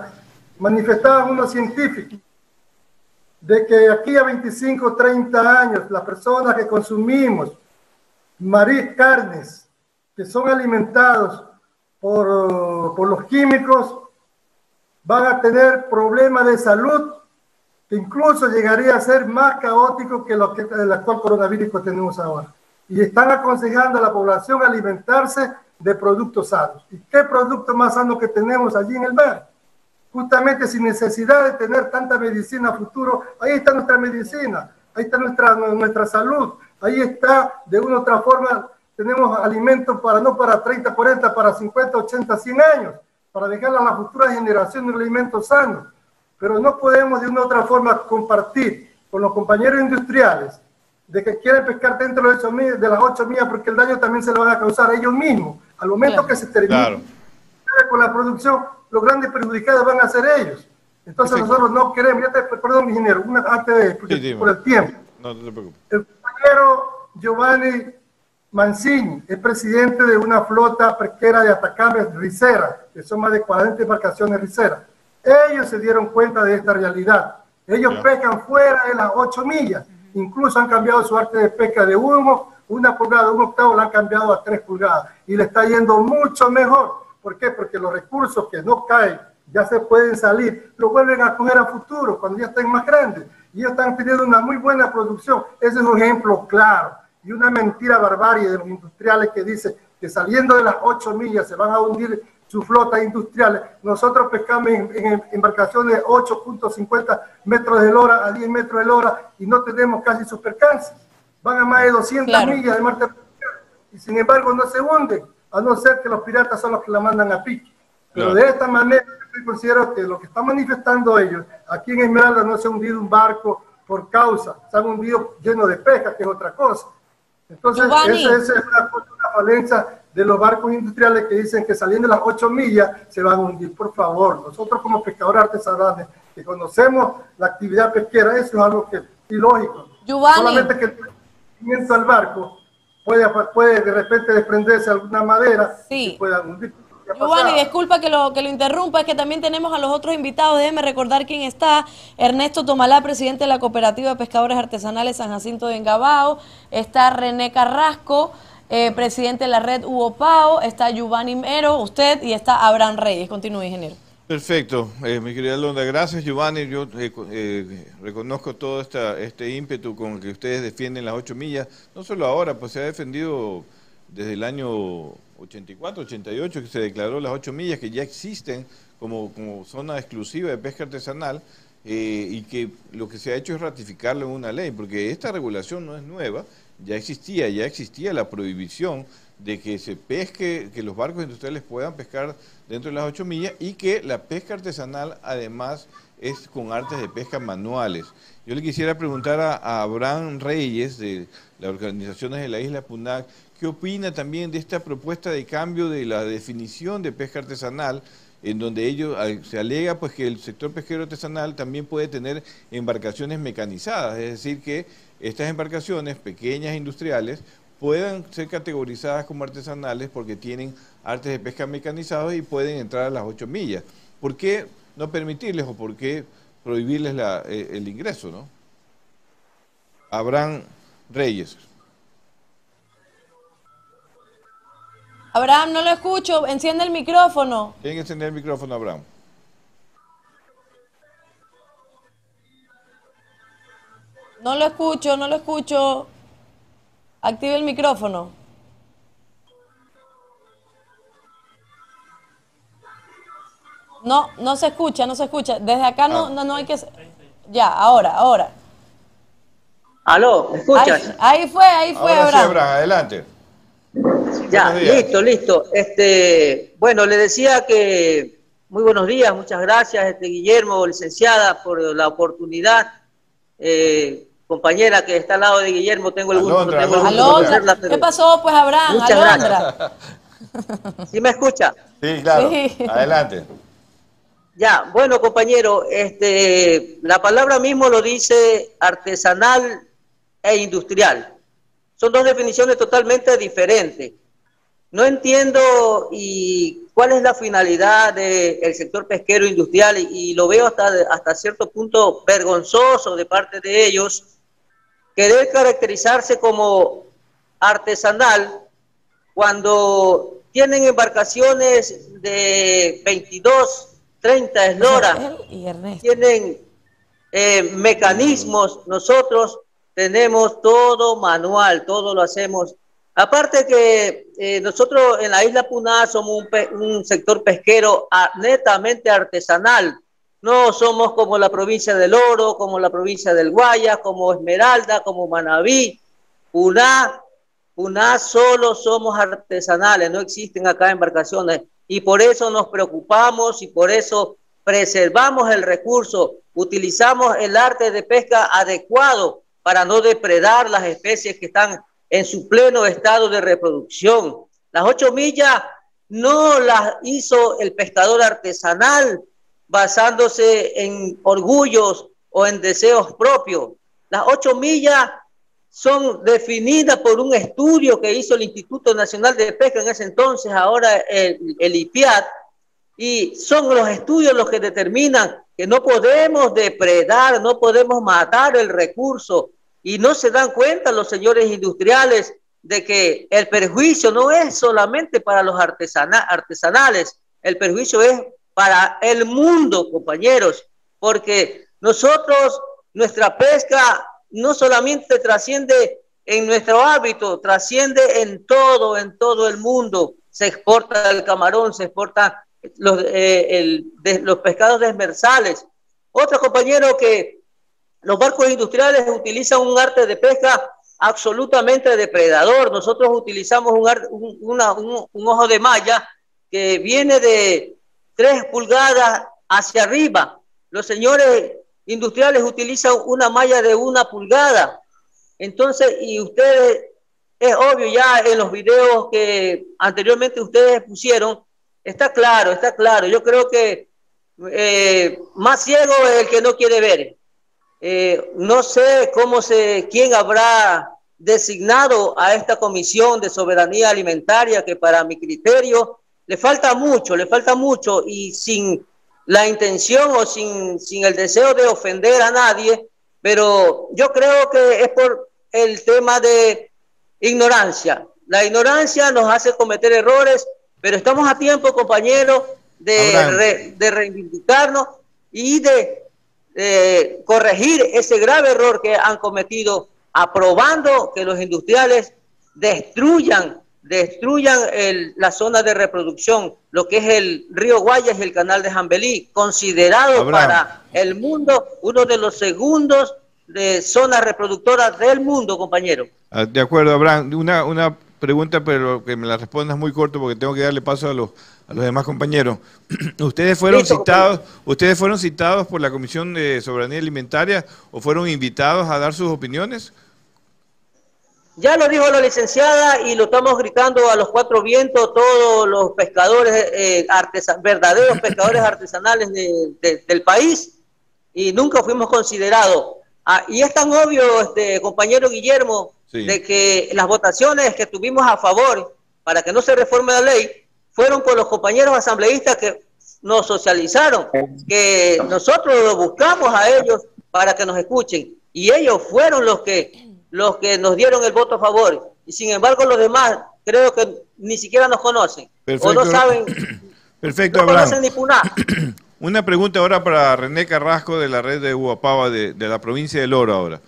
manifestaban unos científicos de que aquí a 25, 30 años, las personas que consumimos marisc, carnes, que son alimentados por, por los químicos, van a tener problemas de salud que incluso llegaría a ser más caótico que lo que el actual coronavirus que tenemos ahora. Y están aconsejando a la población alimentarse de productos sanos. ¿Y qué producto más sano que tenemos allí en el mar? Justamente sin necesidad de tener tanta medicina a futuro, ahí está nuestra medicina, ahí está nuestra, nuestra salud, ahí está de una u otra forma, tenemos alimentos para no para 30, 40, para 50, 80, 100 años, para dejarle a la futura generación un alimento sano pero no podemos de una u otra forma compartir con los compañeros industriales de que quieren pescar dentro de, de las ocho millas porque el daño también se lo van a causar a ellos mismos. Al momento que se termine con la producción, los grandes perjudicados van a ser ellos. Entonces nosotros no queremos, ya te, perdón ingeniero, una, antes de, por el tiempo. No, no te preocupes. El compañero Giovanni Mancini es presidente de una flota pesquera de Atacama Ricera, que son más de 40 embarcaciones riceras ellos se dieron cuenta de esta realidad. Ellos pescan fuera de las 8 millas. Incluso han cambiado su arte de pesca de humo, una pulgada, un octavo, la han cambiado a 3 pulgadas. Y le está yendo mucho mejor. ¿Por qué? Porque los recursos que no caen ya se pueden salir, lo vuelven a coger a futuro cuando ya estén más grandes. Y ellos están teniendo una muy buena producción. Ese es un ejemplo claro. Y una mentira barbarie de los industriales que dice que saliendo de las 8 millas se van a hundir sus flotas industriales. Nosotros pescamos en, embarcaciones de 8.50 metros de hora a 10 metros de hora y no tenemos casi sus percances. Van a más de 200 millas de mar y sin embargo no se hunden, a no ser que los piratas son los que la mandan a pique. Pero de esta manera yo considero que lo que están manifestando ellos, aquí en Esmeralda no se ha hundido un barco por causa, se han hundido lleno de pesca, que es otra cosa. Entonces, esa, es una, una falencia de los barcos industriales que dicen que saliendo de las 8 millas se van a hundir. Por favor, nosotros como pescadores artesanales que conocemos la actividad pesquera, eso es algo que es ilógico. Solamente que el movimiento al barco puede, puede de repente desprenderse alguna madera sí. y pueda hundir. Giovanni, disculpa que lo, que lo interrumpa, es que también tenemos a los otros invitados. Déjeme recordar quién está. Ernesto Tomalá, presidente de la Cooperativa de Pescadores Artesanales San Jacinto de Engabao. Está René Carrasco, eh, presidente de la red Hugo Pao, está Giovanni Mero, usted y está Abraham Reyes. Continúe, ingeniero. Perfecto, eh, mi querida Londa, gracias Giovanni, yo eh, reconozco todo esta, este ímpetu con el que ustedes defienden las ocho millas, no solo ahora, pues se ha defendido desde el año 84, 88 que se declaró las ocho millas que ya existen como, como zona exclusiva de pesca artesanal y que lo que se ha hecho es ratificarlo en una ley, porque esta regulación no es nueva, ya existía, ya existía la prohibición de que se pesque, que los barcos industriales puedan pescar dentro de las ocho millas y que la pesca artesanal además es con artes de pesca manuales. Yo le quisiera preguntar a, Abraham Reyes de las organizaciones de la isla Punac, ¿qué opina también de esta propuesta de cambio de la definición de pesca artesanal? en donde ellos se alega pues que el sector pesquero artesanal también puede tener embarcaciones mecanizadas, es decir que estas embarcaciones pequeñas e industriales puedan ser categorizadas como artesanales porque tienen artes de pesca mecanizados y pueden entrar a las 8 millas. ¿Por qué no permitirles o por qué prohibirles eh, el ingreso? ¿no? Abraham Reyes. Abraham, no lo escucho. Enciende el micrófono. ¿Quién enciende el micrófono, Abraham? No lo escucho, no lo escucho. Active el micrófono. No, no se escucha, no se escucha. Desde acá no, no, no hay que... Ya, ahora, ahora. Aló, ¿me escuchas? Ahí, fue, ahí fue, ahora Sí, Abraham, adelante. Ya, listo, listo. Este, bueno, le decía que muy buenos días, muchas gracias, este, Guillermo, licenciada, por la oportunidad. Eh, compañera que está al lado de Guillermo, tengo el gusto, de ¿Qué pasó, pues, Abraham? Muchas Alondra. ¿Sí me escucha? Sí, claro. Adelante. Ya, bueno, compañero, este, la palabra mismo lo dice artesanal e industrial. Son dos definiciones totalmente diferentes. No entiendo y cuál es la finalidad del sector pesquero industrial y, y, lo veo hasta, hasta cierto punto vergonzoso de parte de ellos querer caracterizarse como artesanal cuando tienen embarcaciones de 22, 30 esloras, tienen eh, mecanismos, nosotros tenemos todo manual, todo lo hacemos. Aparte que eh, nosotros en la isla Puná somos un, sector pesquero netamente artesanal. No somos como la provincia del Oro, como la provincia del Guaya, como Esmeralda, como Manabí. Puná, Puná solo somos artesanales, no existen acá embarcaciones. Y por eso nos preocupamos y por eso preservamos el recurso, utilizamos el arte de pesca adecuado para no depredar las especies que están en su pleno estado de reproducción. Las ocho millas no las hizo el pescador artesanal basándose en orgullos o en deseos propios. Las ocho millas son definidas por un estudio que hizo el Instituto Nacional de Pesca en ese entonces, ahora el, el IPIAT, y son los estudios los que determinan que no podemos depredar, no podemos matar el recurso, y no se dan cuenta los señores industriales de que el perjuicio no es solamente para los artesanales, el perjuicio es para el mundo, compañeros, porque nosotros, nuestra pesca no solamente trasciende en nuestro hábito, trasciende en todo, en todo el mundo. Se exporta el camarón, se exporta los, eh, los pescados desmersales. Otro compañero que los barcos industriales utilizan un arte de pesca absolutamente depredador. Nosotros utilizamos un, un, ojo de malla que viene de tres pulgadas hacia arriba. Los señores industriales utilizan una malla de una pulgada. Entonces, y ustedes, es obvio ya en los videos que anteriormente ustedes pusieron, está claro, está claro. Yo creo que eh, más ciego es el que no quiere ver. Eh, no sé cómo se, quién habrá designado a esta comisión de soberanía alimentaria que para mi criterio le falta mucho, le falta mucho y sin la intención o sin, sin el deseo de ofender a nadie, pero yo creo que es por el tema de ignorancia. La ignorancia nos hace cometer errores, pero estamos a tiempo, compañeros, de, de reivindicarnos y de eh, corregir ese grave error que han cometido aprobando que los industriales destruyan destruyan la zona de reproducción, lo que es el río Guayas y el canal de Jambelí, considerado para el mundo uno de los segundos de zonas reproductoras del mundo, compañero. Ah, de acuerdo, Abraham. Una, una pregunta, pero que me la respondas muy corto porque tengo que darle paso a los a los demás compañeros. ¿Ustedes fueron citados, ustedes fueron citados por la Comisión de Soberanía Alimentaria o fueron invitados a dar sus opiniones? Ya lo dijo la licenciada y lo estamos gritando a los cuatro vientos todos los pescadores eh, verdaderos pescadores artesanales del país y nunca fuimos considerados. Ah, y es tan obvio, este compañero Guillermo, de que las votaciones que tuvimos a favor para que no se reforme la ley fueron con los compañeros asambleístas que nos socializaron, que nosotros los buscamos a ellos para que nos escuchen. Y ellos fueron los que los que nos dieron el voto a favor y sin embargo los demás creo que ni siquiera nos conocen o no saben Perfecto, no conocen ni Puná. Una pregunta ahora para René Carrasco de la red de Huapava de, de la provincia del Oro ahora.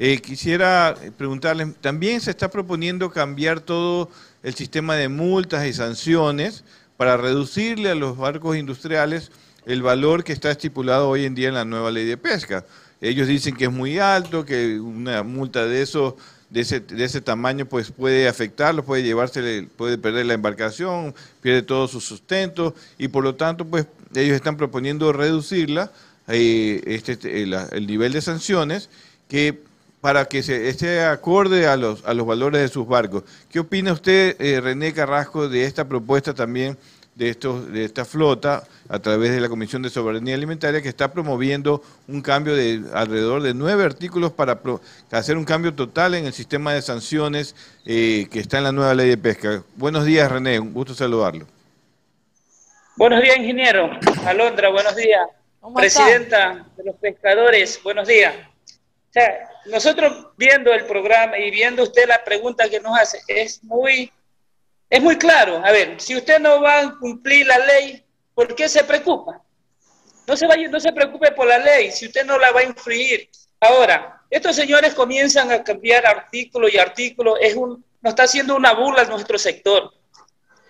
Eh, quisiera preguntarles, también se está proponiendo cambiar todo el sistema de multas y sanciones para reducirle a los barcos industriales el valor que está estipulado hoy en día en la nueva ley de pesca. Ellos dicen que es muy alto, que una multa de eso de ese, de ese tamaño pues puede afectarlo, puede llevarse, puede perder la embarcación, pierde todo su sustento y por lo tanto pues ellos están proponiendo reducirla, eh, este, el, el nivel de sanciones que para que se esté acorde a los, a los valores de sus barcos. ¿Qué opina usted, eh, René Carrasco, de esta propuesta también de, estos, de esta flota a través de la Comisión de Soberanía Alimentaria que está promoviendo un cambio de alrededor de nueve artículos para hacer un cambio total en el sistema de sanciones eh, que está en la nueva ley de pesca? Buenos días, René, un gusto saludarlo. Buenos días, ingeniero. Alondra, buenos días. Presidenta de los pescadores, buenos días. O sea, nosotros viendo el programa y viendo usted la pregunta que nos hace, es muy Es muy claro. A ver, si usted no va a cumplir la ley, ¿por qué se preocupa? No se, vaya, no se preocupe por la ley, si usted no la va a influir. Ahora, estos señores comienzan a cambiar artículo y artículo, es un, nos está haciendo una burla a nuestro sector.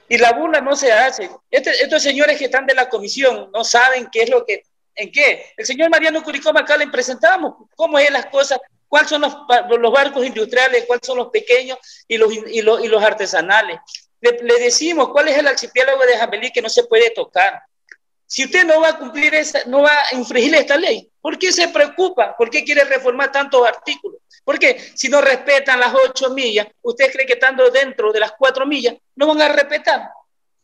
Y la burla no se hace. Este, estos señores que están de la comisión no saben qué es lo que, en qué. El señor Mariano Curicoma acá le presentamos cómo es las cosas, cuáles son los, los barcos industriales, cuáles son los pequeños y los, y los, y los artesanales. Le, decimos cuál es el archipiélago de Jamelí que no se puede tocar. Si usted no va a cumplir esa, no va a infringir esta ley, ¿por qué se preocupa? ¿Por qué quiere reformar tantos artículos? Porque si no respetan las ocho millas, ¿usted cree que estando dentro de las cuatro millas no van a respetar?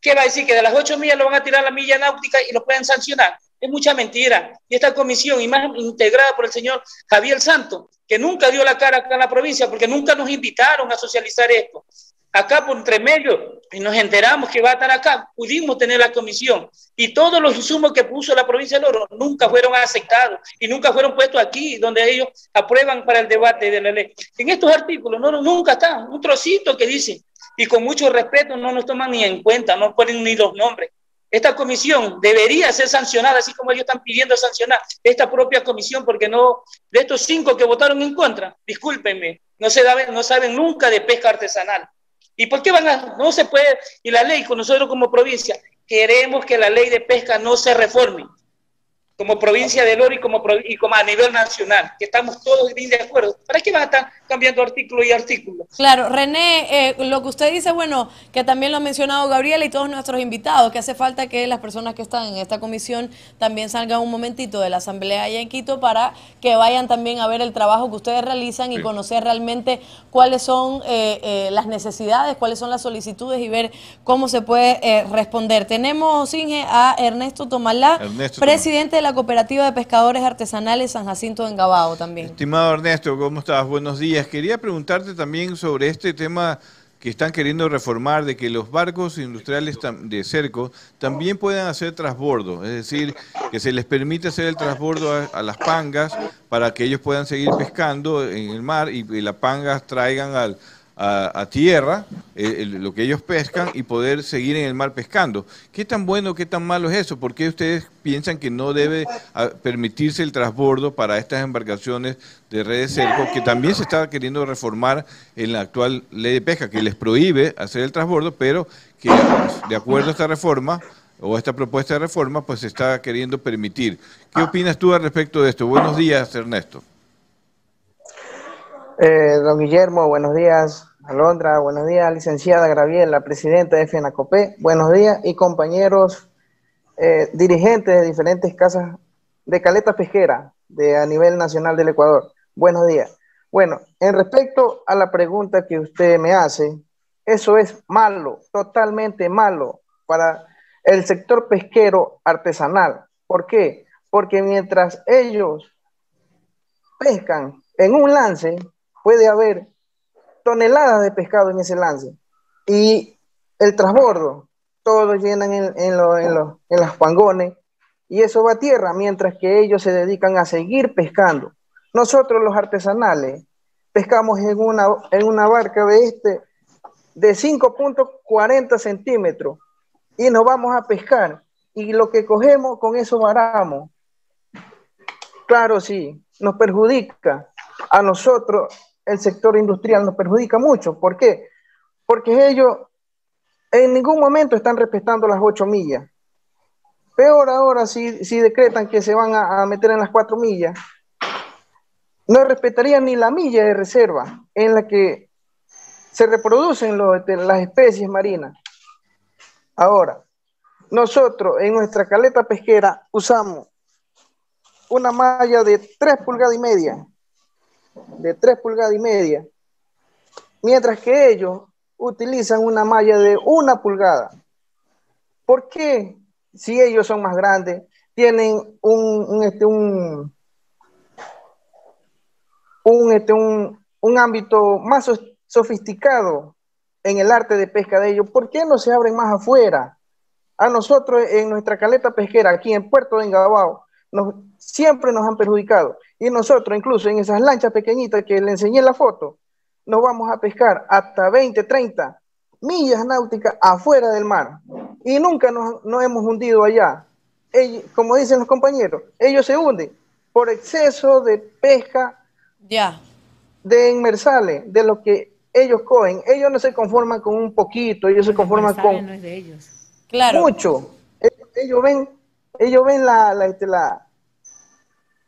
¿Qué va a decir? Que de las ocho millas lo van a tirar la milla náutica y lo pueden sancionar. Es mucha mentira. Y esta comisión, y más integrada por el señor Javier Santos, que nunca dio la cara acá en la provincia porque nunca nos invitaron a socializar esto acá por entre medio, y nos enteramos que va a estar acá, pudimos tener la comisión y todos los insumos que puso la provincia de Oro nunca fueron aceptados y nunca fueron puestos aquí donde ellos aprueban para el debate de la ley. En estos artículos no, nunca está, un trocito que dice, y con mucho respeto no nos toman ni en cuenta, no ponen ni los nombres. Esta comisión debería ser sancionada, así como ellos están pidiendo sancionar esta propia comisión, porque no, de estos cinco que votaron en contra, discúlpenme, no, se no saben nunca de pesca artesanal ¿Y por qué van a.? No se puede. Y la ley, con nosotros como provincia, queremos que la ley de pesca no se reforme como provincia de Oro y como, y como a nivel nacional, que estamos todos bien de acuerdo. ¿Para qué van a estar cambiando artículo y artículo? Claro, René, eh, lo que usted dice, bueno, que también lo ha mencionado Gabriela y todos nuestros invitados, que hace falta que las personas que están en esta comisión también salgan un momentito de la asamblea allá en Quito para que vayan también a ver el trabajo que ustedes realizan y conocer realmente cuáles son eh, eh, las necesidades, cuáles son las solicitudes y ver cómo se puede responder. Tenemos, Inge, a Ernesto Tomalá, presidente de la la Cooperativa de Pescadores Artesanales San Jacinto de Engabao también. Estimado Ernesto, ¿cómo estás? Buenos días. Quería preguntarte también sobre este tema que están queriendo reformar de que los barcos industriales de cerco también puedan hacer transbordo, es decir, que se les permite hacer el transbordo a, las pangas para que ellos puedan seguir pescando en el mar y, y las pangas traigan al, a, tierra eh, lo que ellos pescan y poder seguir en el mar pescando. ¿Qué tan bueno, qué tan malo es eso? ¿Por qué ustedes piensan que no debe permitirse el transbordo para estas embarcaciones de redes cerco, que también se está queriendo reformar en la actual ley de pesca, que les prohíbe hacer el transbordo, pero que de acuerdo a esta reforma o esta propuesta de reforma, pues se está queriendo permitir. ¿Qué opinas tú al respecto de esto? Buenos días, Ernesto. Eh, don Guillermo, buenos días. Alondra, buenos días, licenciada Graviela, presidenta de FENACOPE, buenos días, y compañeros eh, dirigentes de diferentes casas de caleta pesquera de, a nivel nacional del Ecuador. Buenos días. Bueno, en respecto a la pregunta que usted me hace, eso es malo, totalmente malo para el sector pesquero artesanal. ¿Por qué? Porque mientras ellos pescan en un lance, puede haber toneladas de pescado en ese lance. Y el transbordo, todos llenan en, en, en, los pangones y eso va a tierra, mientras que ellos se dedican a seguir pescando. Nosotros los artesanales pescamos en una, en una barca de este de 5.40 centímetros y nos vamos a pescar y lo que cogemos con eso varamos. Claro, sí, nos perjudica a nosotros el sector industrial nos perjudica mucho. ¿Por qué? Porque ellos en ningún momento están respetando las ocho millas. Peor ahora si, si decretan que se van a, meter en las cuatro millas, no respetarían ni la milla de reserva en la que se reproducen las especies marinas. Ahora, nosotros en nuestra caleta pesquera usamos una malla de tres pulgadas y media de 3 pulgadas y media, mientras que ellos utilizan una malla de una pulgada. ¿Por qué? Si ellos son más grandes, tienen un, este, un, un, este, un, un ámbito más sofisticado en el arte de pesca de ellos, ¿por qué no se abren más afuera? A nosotros en nuestra caleta pesquera, aquí en Puerto de Engabao, nos, siempre nos han perjudicado. Y nosotros, incluso en esas lanchas pequeñitas que le enseñé la foto, nos vamos a pescar hasta 20, 30 millas náuticas afuera del mar y nunca nos, hemos hundido allá. como dicen los compañeros, ellos se hunden por exceso de pesca ya. de inmersales, de lo que ellos cogen. Ellos no se conforman con un poquito, ellos se conforman con de ellos. Claro. mucho. Ellos, ven, ellos ven la, la, este, la,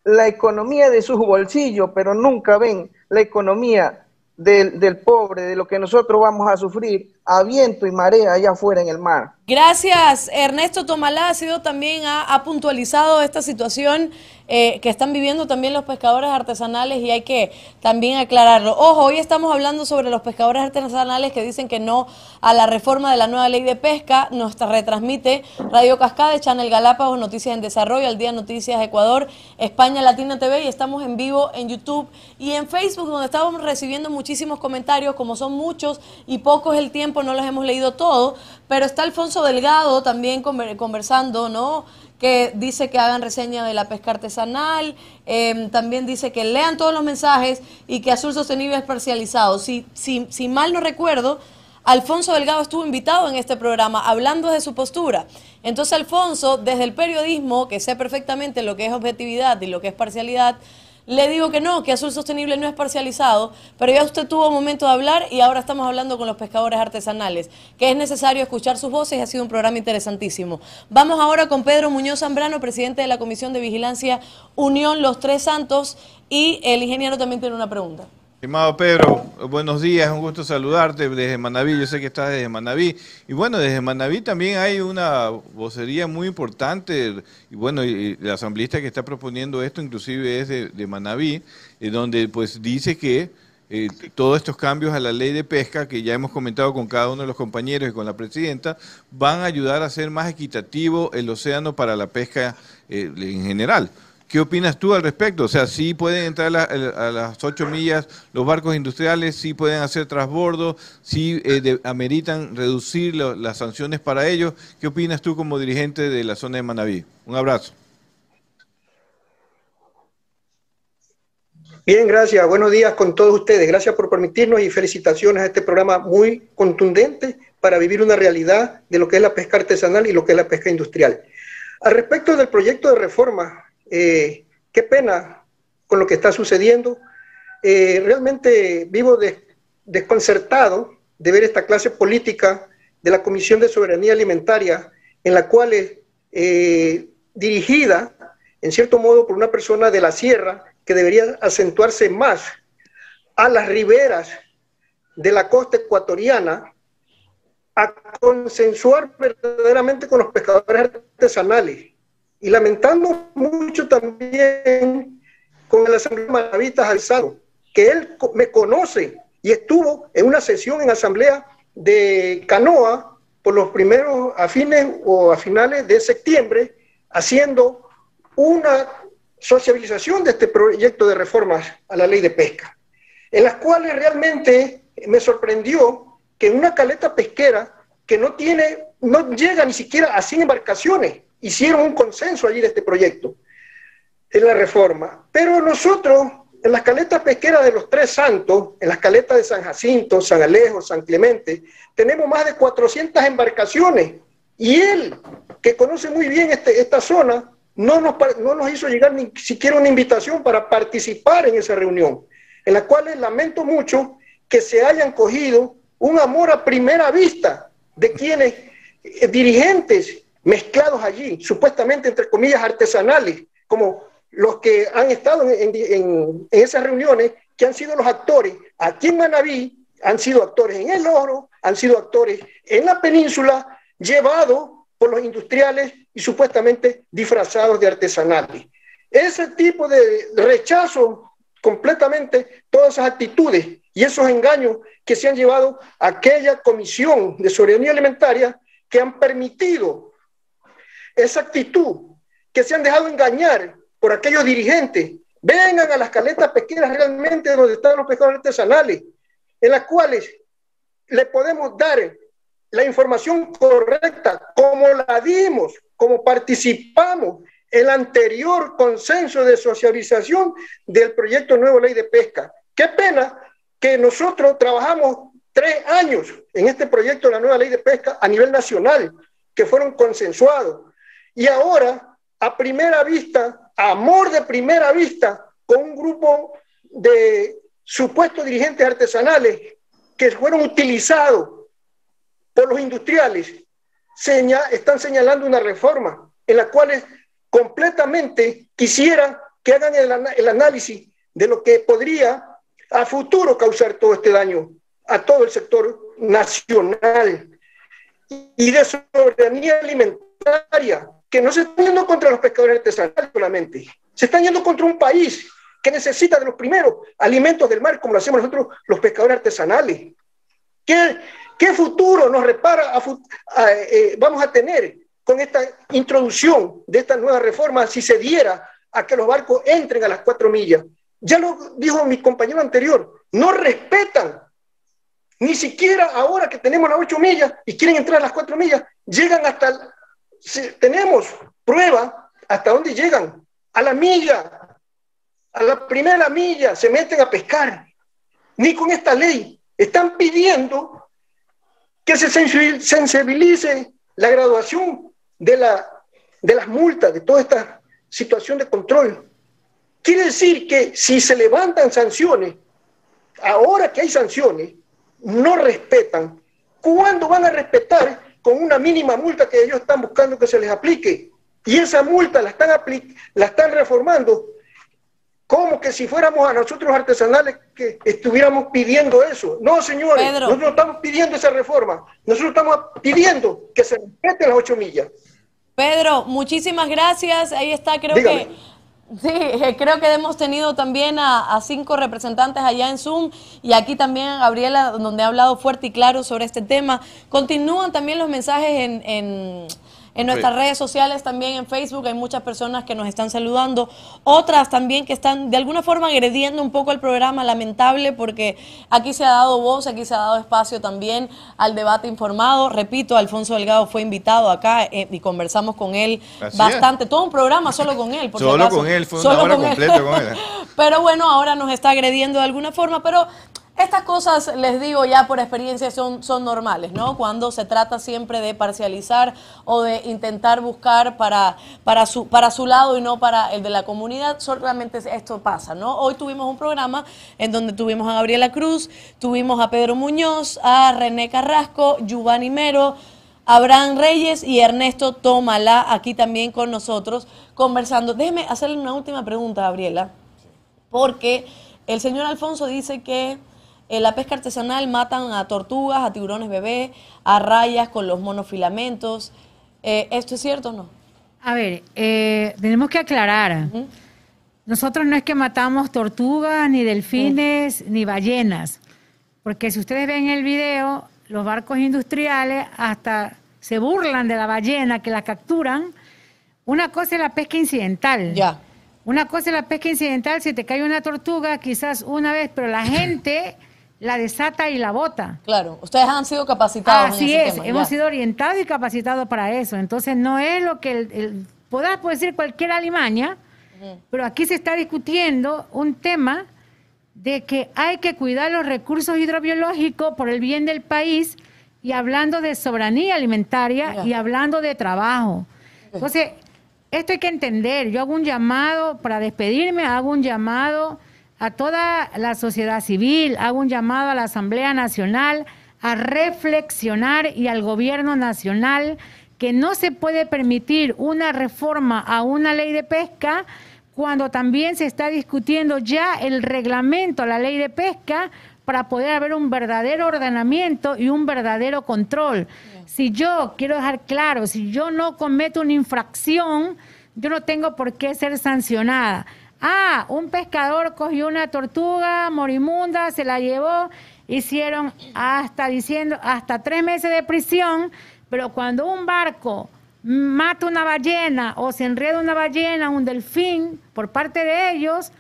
la economía de sus bolsillos, pero nunca ven la economía del, del, pobre, de lo que nosotros vamos a sufrir a viento y marea allá afuera en el mar. Gracias, Ernesto Tomalá ha sido también ha puntualizado esta situación eh, que están viviendo también los pescadores artesanales y hay que también aclararlo. Ojo, hoy estamos hablando sobre los pescadores artesanales que dicen que no a la reforma de la nueva ley de pesca. Nos retransmite Radio Cascade, Channel Galápagos, Noticias en Desarrollo, Al Día Noticias Ecuador, España Latina TV y estamos en vivo en YouTube y en Facebook donde estamos recibiendo muchísimos comentarios, como son muchos y pocos el tiempo, no los hemos leído todos, pero está Alfonso Delgado también conversando, ¿no? que dice que hagan reseña de la pesca artesanal, em, también dice que lean todos los mensajes y que Azul Sostenible es parcializado. Si, si, si mal no recuerdo, Alfonso Delgado estuvo invitado en este programa hablando de su postura. Entonces Alfonso, desde el periodismo, que sé perfectamente lo que es objetividad y lo que es parcialidad, le digo que no, que Azul Sostenible no es parcializado, pero ya usted tuvo momento de hablar y ahora estamos hablando con los pescadores artesanales, que es necesario escuchar sus voces y ha sido un programa interesantísimo. Vamos ahora con Pedro Muñoz Zambrano, presidente de la Comisión de Vigilancia Unión Los Tres Santos, y el ingeniero también tiene una pregunta. Estimado Pedro, buenos días, un gusto saludarte desde Manaví, yo sé que estás desde Manaví. Y bueno, desde Manaví también hay una vocería muy importante, y bueno, y la asambleísta que está proponiendo esto inclusive es de, de Manaví, eh, donde pues dice que eh, todos estos cambios a la ley de pesca que ya hemos comentado con cada uno de los compañeros y con la presidenta, van a ayudar a hacer más equitativo el océano para la pesca eh, en general. ¿Qué opinas tú al respecto? O sea, sí pueden entrar a, las ocho millas los barcos industriales, sí pueden hacer transbordo, sí eh, ameritan reducir las sanciones para ellos. ¿Qué opinas tú como dirigente de la zona de Manaví? Un abrazo. Bien, gracias. Buenos días con todos ustedes. Gracias por permitirnos y felicitaciones a este programa muy contundente para vivir una realidad de lo que es la pesca artesanal y lo que es la pesca industrial. Al respecto del proyecto de reforma eh, qué pena con lo que está sucediendo. Eh, realmente vivo desconcertado de ver esta clase política de la Comisión de Soberanía Alimentaria, en la cual es eh, dirigida, en cierto modo, por una persona de la sierra que debería acentuarse más a las riberas de la costa ecuatoriana, a consensuar verdaderamente con los pescadores artesanales y lamentando mucho también con el Asamblea Maravitas Alzado, que él me conoce y estuvo en una sesión en asamblea de Canoa por los primeros a fines o a finales de septiembre, haciendo una socialización de este proyecto de reformas a la ley de pesca, en las cuales realmente me sorprendió que una caleta pesquera que no tiene, no llega ni siquiera a 100 embarcaciones, hicieron un consenso allí de este proyecto, en la reforma. Pero nosotros, en las caletas pesqueras de los Tres Santos, en las caletas de San Jacinto, San Alejo, San Clemente, tenemos más de 400 embarcaciones. Y él, que conoce muy bien este, esta zona, no nos, no nos hizo llegar ni siquiera una invitación para participar en esa reunión, en la cual lamento mucho que se hayan cogido un amor a primera vista de quienes, eh, dirigentes mezclados allí, supuestamente entre comillas artesanales, como los que han estado en, esas reuniones, que han sido los actores aquí en Manabí, han sido actores en el oro, han sido actores en la península, llevados por los industriales y supuestamente disfrazados de artesanales. Ese tipo de rechazo completamente todas esas actitudes y esos engaños que se han llevado a aquella comisión de soberanía alimentaria que han permitido esa actitud, que se han dejado engañar por aquellos dirigentes, vengan a las caletas pesqueras realmente donde están los pescadores artesanales, en las cuales le podemos dar la información correcta, como la dimos, como participamos el anterior consenso de socialización del proyecto Nuevo Ley de Pesca. Qué pena que nosotros trabajamos tres años en este proyecto de la nueva ley de pesca a nivel nacional, que fueron consensuados. Y ahora, a primera vista, amor de primera vista, con un grupo de supuestos dirigentes artesanales que fueron utilizados por los industriales, están señalando una reforma en la cual completamente quisiera que hagan el análisis de lo que podría a futuro causar todo este daño a todo el sector nacional. Y de soberanía alimentaria, que no se están yendo contra los pescadores artesanales solamente, se están yendo contra un país que necesita de los primeros alimentos del mar, como lo hacemos nosotros los pescadores artesanales. ¿Qué, qué futuro nos repara eh, vamos a tener con esta introducción de esta nueva reforma si se diera a que los barcos entren a las cuatro millas? Ya lo dijo mi compañero anterior, no respetan, ni siquiera ahora que tenemos las ocho millas y quieren entrar a las cuatro millas, llegan hasta, tenemos prueba hasta dónde llegan, a la milla, a la primera milla, se meten a pescar. Ni con esta ley están pidiendo que se sensibilice la graduación de, la, de las multas, de toda esta situación de control. Quiere decir que si se levantan sanciones, ahora que hay sanciones, no respetan. ¿Cuándo van a respetar con una mínima multa que ellos están buscando que se les aplique? Y esa multa la están, la están reformando como que si fuéramos a nosotros artesanales que estuviéramos pidiendo eso. No, señores, nosotros no estamos pidiendo esa reforma. Nosotros estamos pidiendo que se respeten las ocho millas. Pedro, muchísimas gracias. Ahí está, creo que Sí, eh, creo que hemos tenido también a, cinco representantes allá en Zoom y aquí también a Gabriela, donde ha hablado fuerte y claro sobre este tema. Continúan también los mensajes en en nuestras redes sociales, también en Facebook, hay muchas personas que nos están saludando. Otras también que están de alguna forma agrediendo un poco el programa, lamentable, porque aquí se ha dado voz, aquí se ha dado espacio también al debate informado. Repito, Alfonso Delgado fue invitado acá eh, y conversamos con él bastante. Todo un programa solo con él. Por solo con él, fue una hora completa con él. pero bueno, ahora nos está agrediendo de alguna forma, pero estas cosas, les digo ya por experiencia, son, son normales, ¿no? Cuando se trata siempre de parcializar o de intentar buscar para, para, su, para su lado y no para el de la comunidad, solamente esto pasa, ¿no? Hoy tuvimos un programa en donde tuvimos a Gabriela Cruz, tuvimos a Pedro Muñoz, a René Carrasco, Giovanni Mero, Abraham Reyes y Ernesto Tómala aquí también con nosotros conversando. Déjeme hacerle una última pregunta, Gabriela, porque el señor Alfonso dice que en la pesca artesanal matan a tortugas, a tiburones bebés, a rayas con los monofilamentos. Eh, ¿Esto es cierto o no? A ver, eh, tenemos que aclarar. Nosotros no es que matamos tortugas, ni delfines, ni ballenas. Porque si ustedes ven el video, los barcos industriales hasta se burlan de la ballena que la capturan. Una cosa es la pesca incidental. Ya. Una cosa es la pesca incidental, si te cae una tortuga, quizás una vez, pero la gente la desata y la bota. Claro, ustedes han sido capacitados. Así en ese es, hemos sido orientados y capacitados para eso. Entonces no es lo que el, podrá decir cualquier alimaña, pero aquí se está discutiendo un tema de que hay que cuidar los recursos hidrobiológicos por el bien del país y hablando de soberanía alimentaria y hablando de trabajo. Entonces, esto hay que entender. Yo hago un llamado, para despedirme, hago un llamado a toda la sociedad civil, hago un llamado a la Asamblea Nacional a reflexionar y al gobierno nacional que no se puede permitir una reforma a una ley de pesca cuando también se está discutiendo ya el reglamento a la ley de pesca para poder haber un verdadero ordenamiento y un verdadero control. Si yo, quiero dejar claro, si yo no cometo una infracción, yo no tengo por qué ser sancionada. Ah, un pescador cogió una tortuga morimunda, se la llevó, hicieron hasta diciendo hasta tres meses de prisión, pero cuando un barco mata una ballena o se enreda una ballena, un delfín, por parte de ellos,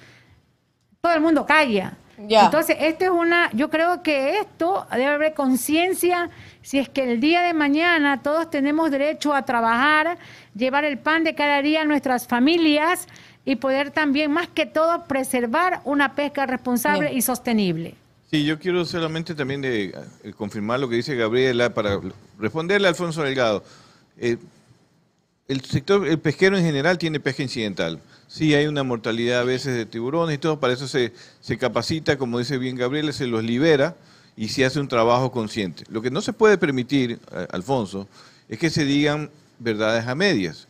todo el mundo calla. Entonces, esto es una, yo creo que esto debe haber conciencia si es que el día de mañana todos tenemos derecho a trabajar, llevar el pan de cada día a nuestras familias y poder también, más que todo, preservar una pesca responsable y sostenible. Sí, yo quiero solamente también de, eh, confirmar lo que dice Gabriela para responderle a Alfonso Delgado. Eh, el sector, el pesquero en general tiene pesca incidental. Sí, hay una mortalidad a veces de tiburones y todo, para eso se, se capacita, como dice bien Gabriela, se los libera y se hace un trabajo consciente. Lo que no se puede permitir, eh, Alfonso, es que se digan verdades a medias,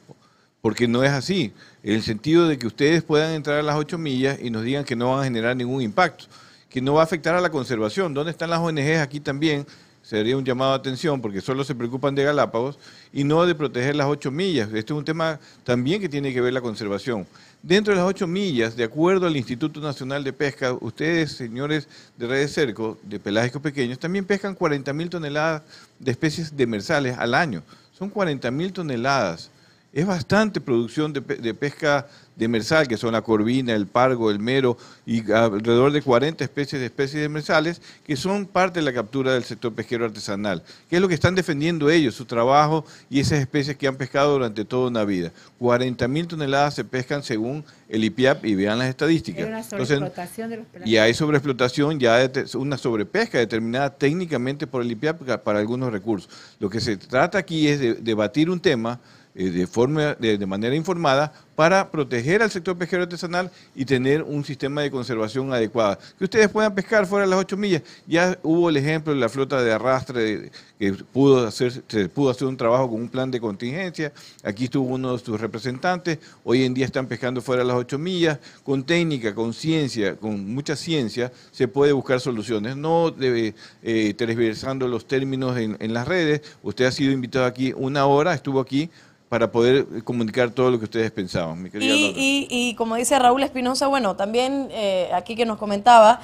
porque no es así. El sentido de que ustedes puedan entrar a las ocho millas y nos digan que no van a generar ningún impacto, que no va a afectar a la conservación. ¿Dónde están las ONGs aquí también? Sería un llamado de atención porque solo se preocupan de Galápagos y no de proteger las ocho millas. Este es un tema también que tiene que ver la conservación. Dentro de las ocho millas, de acuerdo al Instituto Nacional de Pesca, ustedes, señores de redes cerco, de pelágicos pequeños, también pescan 40 mil toneladas de especies demersales al año. Son 40 mil toneladas. Es bastante producción de, de pesca demersal, que son la corvina, el pargo, el mero, y alrededor de 40 especies de especies demersales, que son parte de la captura del sector pesquero artesanal. ¿Qué es lo que están defendiendo ellos? Su trabajo y esas especies que han pescado durante toda una vida. 40 mil toneladas se pescan según el IPIAP y vean las estadísticas. Hay una Entonces, sobreexplotación de los y hay sobreexplotación, ya una sobrepesca determinada técnicamente por el IPIAP para- algunos recursos. Lo que se trata aquí es de debatir un tema de, forma, de, manera informada para proteger al sector pesquero artesanal y tener un sistema de conservación adecuado. Que ustedes puedan pescar fuera de las ocho millas. Ya hubo el ejemplo de la flota de arrastre que pudo hacer, se pudo hacer un trabajo con un plan de contingencia. Aquí estuvo uno de sus representantes. Hoy en día están pescando fuera de las ocho millas. Con técnica, con ciencia, con mucha ciencia, se puede buscar soluciones. No debe, eh, tergiversando los términos en las redes. Usted ha sido invitado aquí una hora, estuvo aquí para poder comunicar todo lo que ustedes pensaban. Mi querida Y, Londra. y- y como dice Raúl Espinosa, bueno, también eh, aquí que nos comentaba,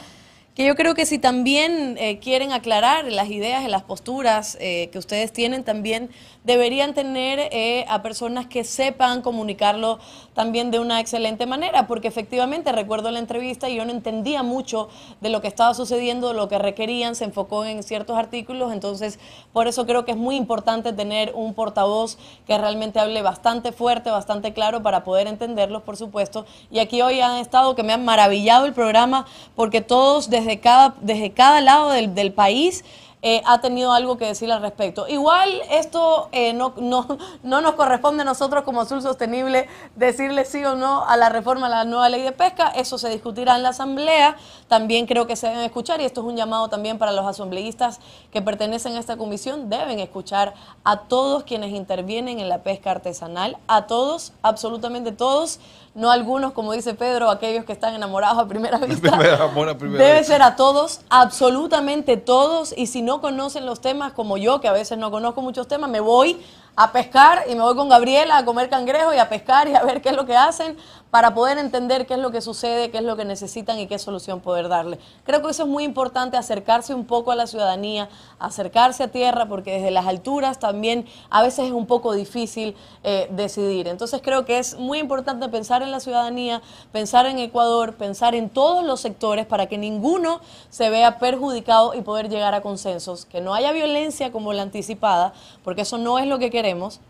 que yo creo que si también eh, quieren aclarar las ideas y las posturas eh, que ustedes tienen, también deberían tener eh, a personas que sepan comunicarlo también de una excelente manera, porque efectivamente recuerdo la entrevista y yo no entendía mucho de lo que estaba sucediendo, de lo que requerían, se enfocó en ciertos artículos, entonces por eso creo que es muy importante tener un portavoz que realmente hable bastante fuerte, bastante claro para poder entenderlos, por supuesto. Y aquí hoy han estado que me han maravillado el programa porque todos desde cada, desde cada lado del, del país eh, ha tenido algo que decir al respecto. Igual esto eh, no, no, no nos corresponde a nosotros como Azul Sostenible decirle sí o no a la reforma a la nueva ley de pesca. Eso se discutirá en la Asamblea. También creo que se deben escuchar y esto es un llamado también para los asambleístas que pertenecen a esta comisión. Deben escuchar a todos quienes intervienen en la pesca artesanal, a todos, absolutamente todos. No algunos, como dice Pedro, aquellos que están enamorados a primera vista. Primer amor a primera Debe vez. ser a todos, absolutamente todos. Y si no conocen los temas, como yo, que a veces no conozco muchos temas, me voy a pescar y me voy con Gabriela a comer cangrejo y a pescar y a ver qué es lo que hacen para poder entender qué es lo que sucede, qué es lo que necesitan y qué solución poder darle. Creo que eso es muy importante, acercarse un poco a la ciudadanía, acercarse a tierra, porque desde las alturas también a veces es un poco difícil eh, decidir. Entonces creo que es muy importante pensar en la ciudadanía, pensar en Ecuador, pensar en todos los sectores para que ninguno se vea perjudicado y poder llegar a consensos. Que no haya violencia como la anticipada, porque eso no es lo que queremos,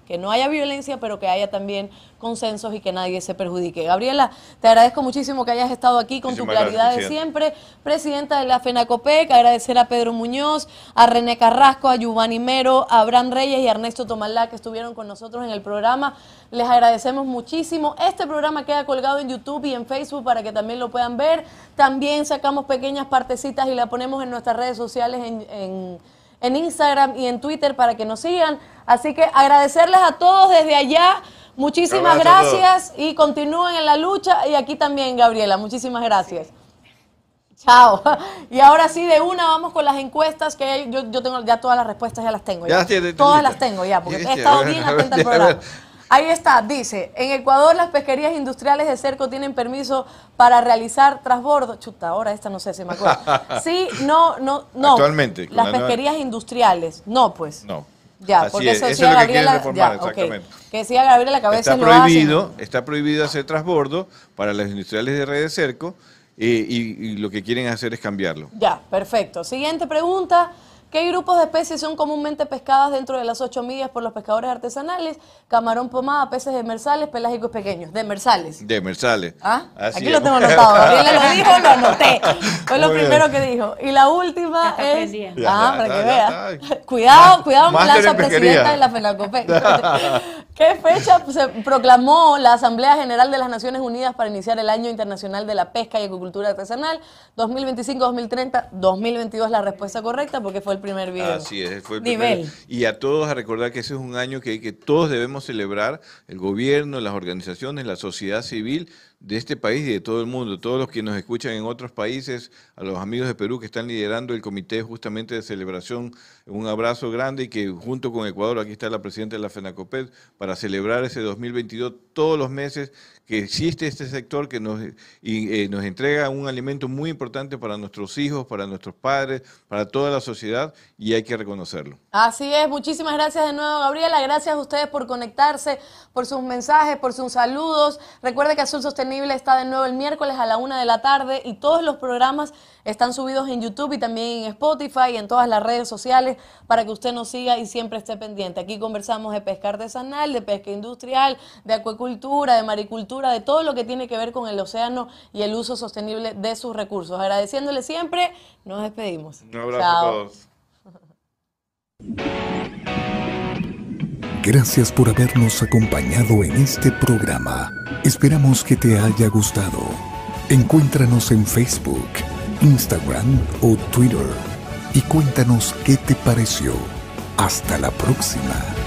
que no haya violencia, pero que haya también consensos y que nadie se perjudique. Gabriela, te agradezco muchísimo que hayas estado aquí con tu claridad gracias, de siempre, presidenta de la FENACOPEC, agradecer a Pedro Muñoz, a René Carrasco, a Giovanni Mero, a Abraham Reyes y a Ernesto Tomalá que estuvieron con nosotros en el programa. Les agradecemos muchísimo. Este programa queda colgado en YouTube y en Facebook para que también lo puedan ver. También sacamos pequeñas partecitas y la ponemos en nuestras redes sociales en, en- en Instagram y en Twitter para que nos sigan. Así que agradecerles a todos desde allá. Muchísimas gracias y continúen en la lucha. Y aquí también, Gabriela, muchísimas gracias. Chao. Y ahora sí, de una vamos con las encuestas, que yo, yo tengo ya todas las respuestas, ya las tengo. Ya Ya. todas las tengo ya, porque he estado bien atenta al programa. Ahí está, dice, en Ecuador las pesquerías industriales de cerco tienen permiso para realizar transbordo. Chuta, ahora esta no sé si me acuerdo. Sí, no, no, no. Actualmente, Las la nueva- pesquerías industriales, no pues. No. Ya, Así porque es, eso eso decía es lo que Gabriela. reformar, ya, exactamente. Que decía Gabriela que a veces Está lo hacen. prohibido, está prohibido hacer transbordo para los industriales de red de cerco eh, y, y lo que quieren hacer es cambiarlo. Ya, perfecto. Siguiente pregunta. ¿Qué grupos de especies son comúnmente pescadas dentro de las ocho millas por los pescadores artesanales? Camarón pomada, peces demersales, pelágicos pequeños. Demersales. Demersales. ¿Ah? Así Aquí es. lo tengo anotado. Gabriela lo dijo, lo anoté. Fue lo Muy bien. primero que dijo. Y la última es. ah, para que ya vea. está. Cuidado, cuidado, en pesquería. presidenta de la FENACOPE. ¿Qué fecha se proclamó la Asamblea General de las Naciones Unidas para iniciar el Año Internacional de la Pesca y Acuicultura Artesanal? 2025, 2030, 2022 la respuesta correcta porque fue el primer video. Así es, fue el Nivel. primero. Y a todos a recordar que ese es un año que, que todos debemos celebrar, el gobierno, las organizaciones, la sociedad civil de este país y de todo el mundo, todos los que nos escuchan en otros países, a los amigos de Perú que están liderando el comité justamente de celebración, un abrazo grande y que junto con Ecuador, aquí está la presidenta de la FENACOPED, para celebrar ese 2022 todos los meses que existe este sector que nos, eh, nos entrega un alimento muy importante para nuestros hijos, para nuestros padres, para toda la sociedad y hay que reconocerlo. Así es, muchísimas gracias de nuevo Gabriela, gracias a ustedes por conectarse, por sus mensajes, por sus saludos. Recuerde que Azul Sostenible está de nuevo el miércoles a la una de la tarde y todos los programas están subidos en YouTube y también en Spotify y en todas las redes sociales para que usted nos siga y siempre esté pendiente. Aquí conversamos de pesca artesanal, de pesca industrial, de acuicultura, de maricultura, de todo lo que tiene que ver con el océano y el uso sostenible de sus recursos. Agradeciéndole siempre, nos despedimos. Un abrazo Chao. a todos. Gracias por habernos acompañado en este programa. Esperamos que te haya gustado. Encuéntranos en Facebook, Instagram o Twitter y cuéntanos qué te pareció. Hasta la próxima.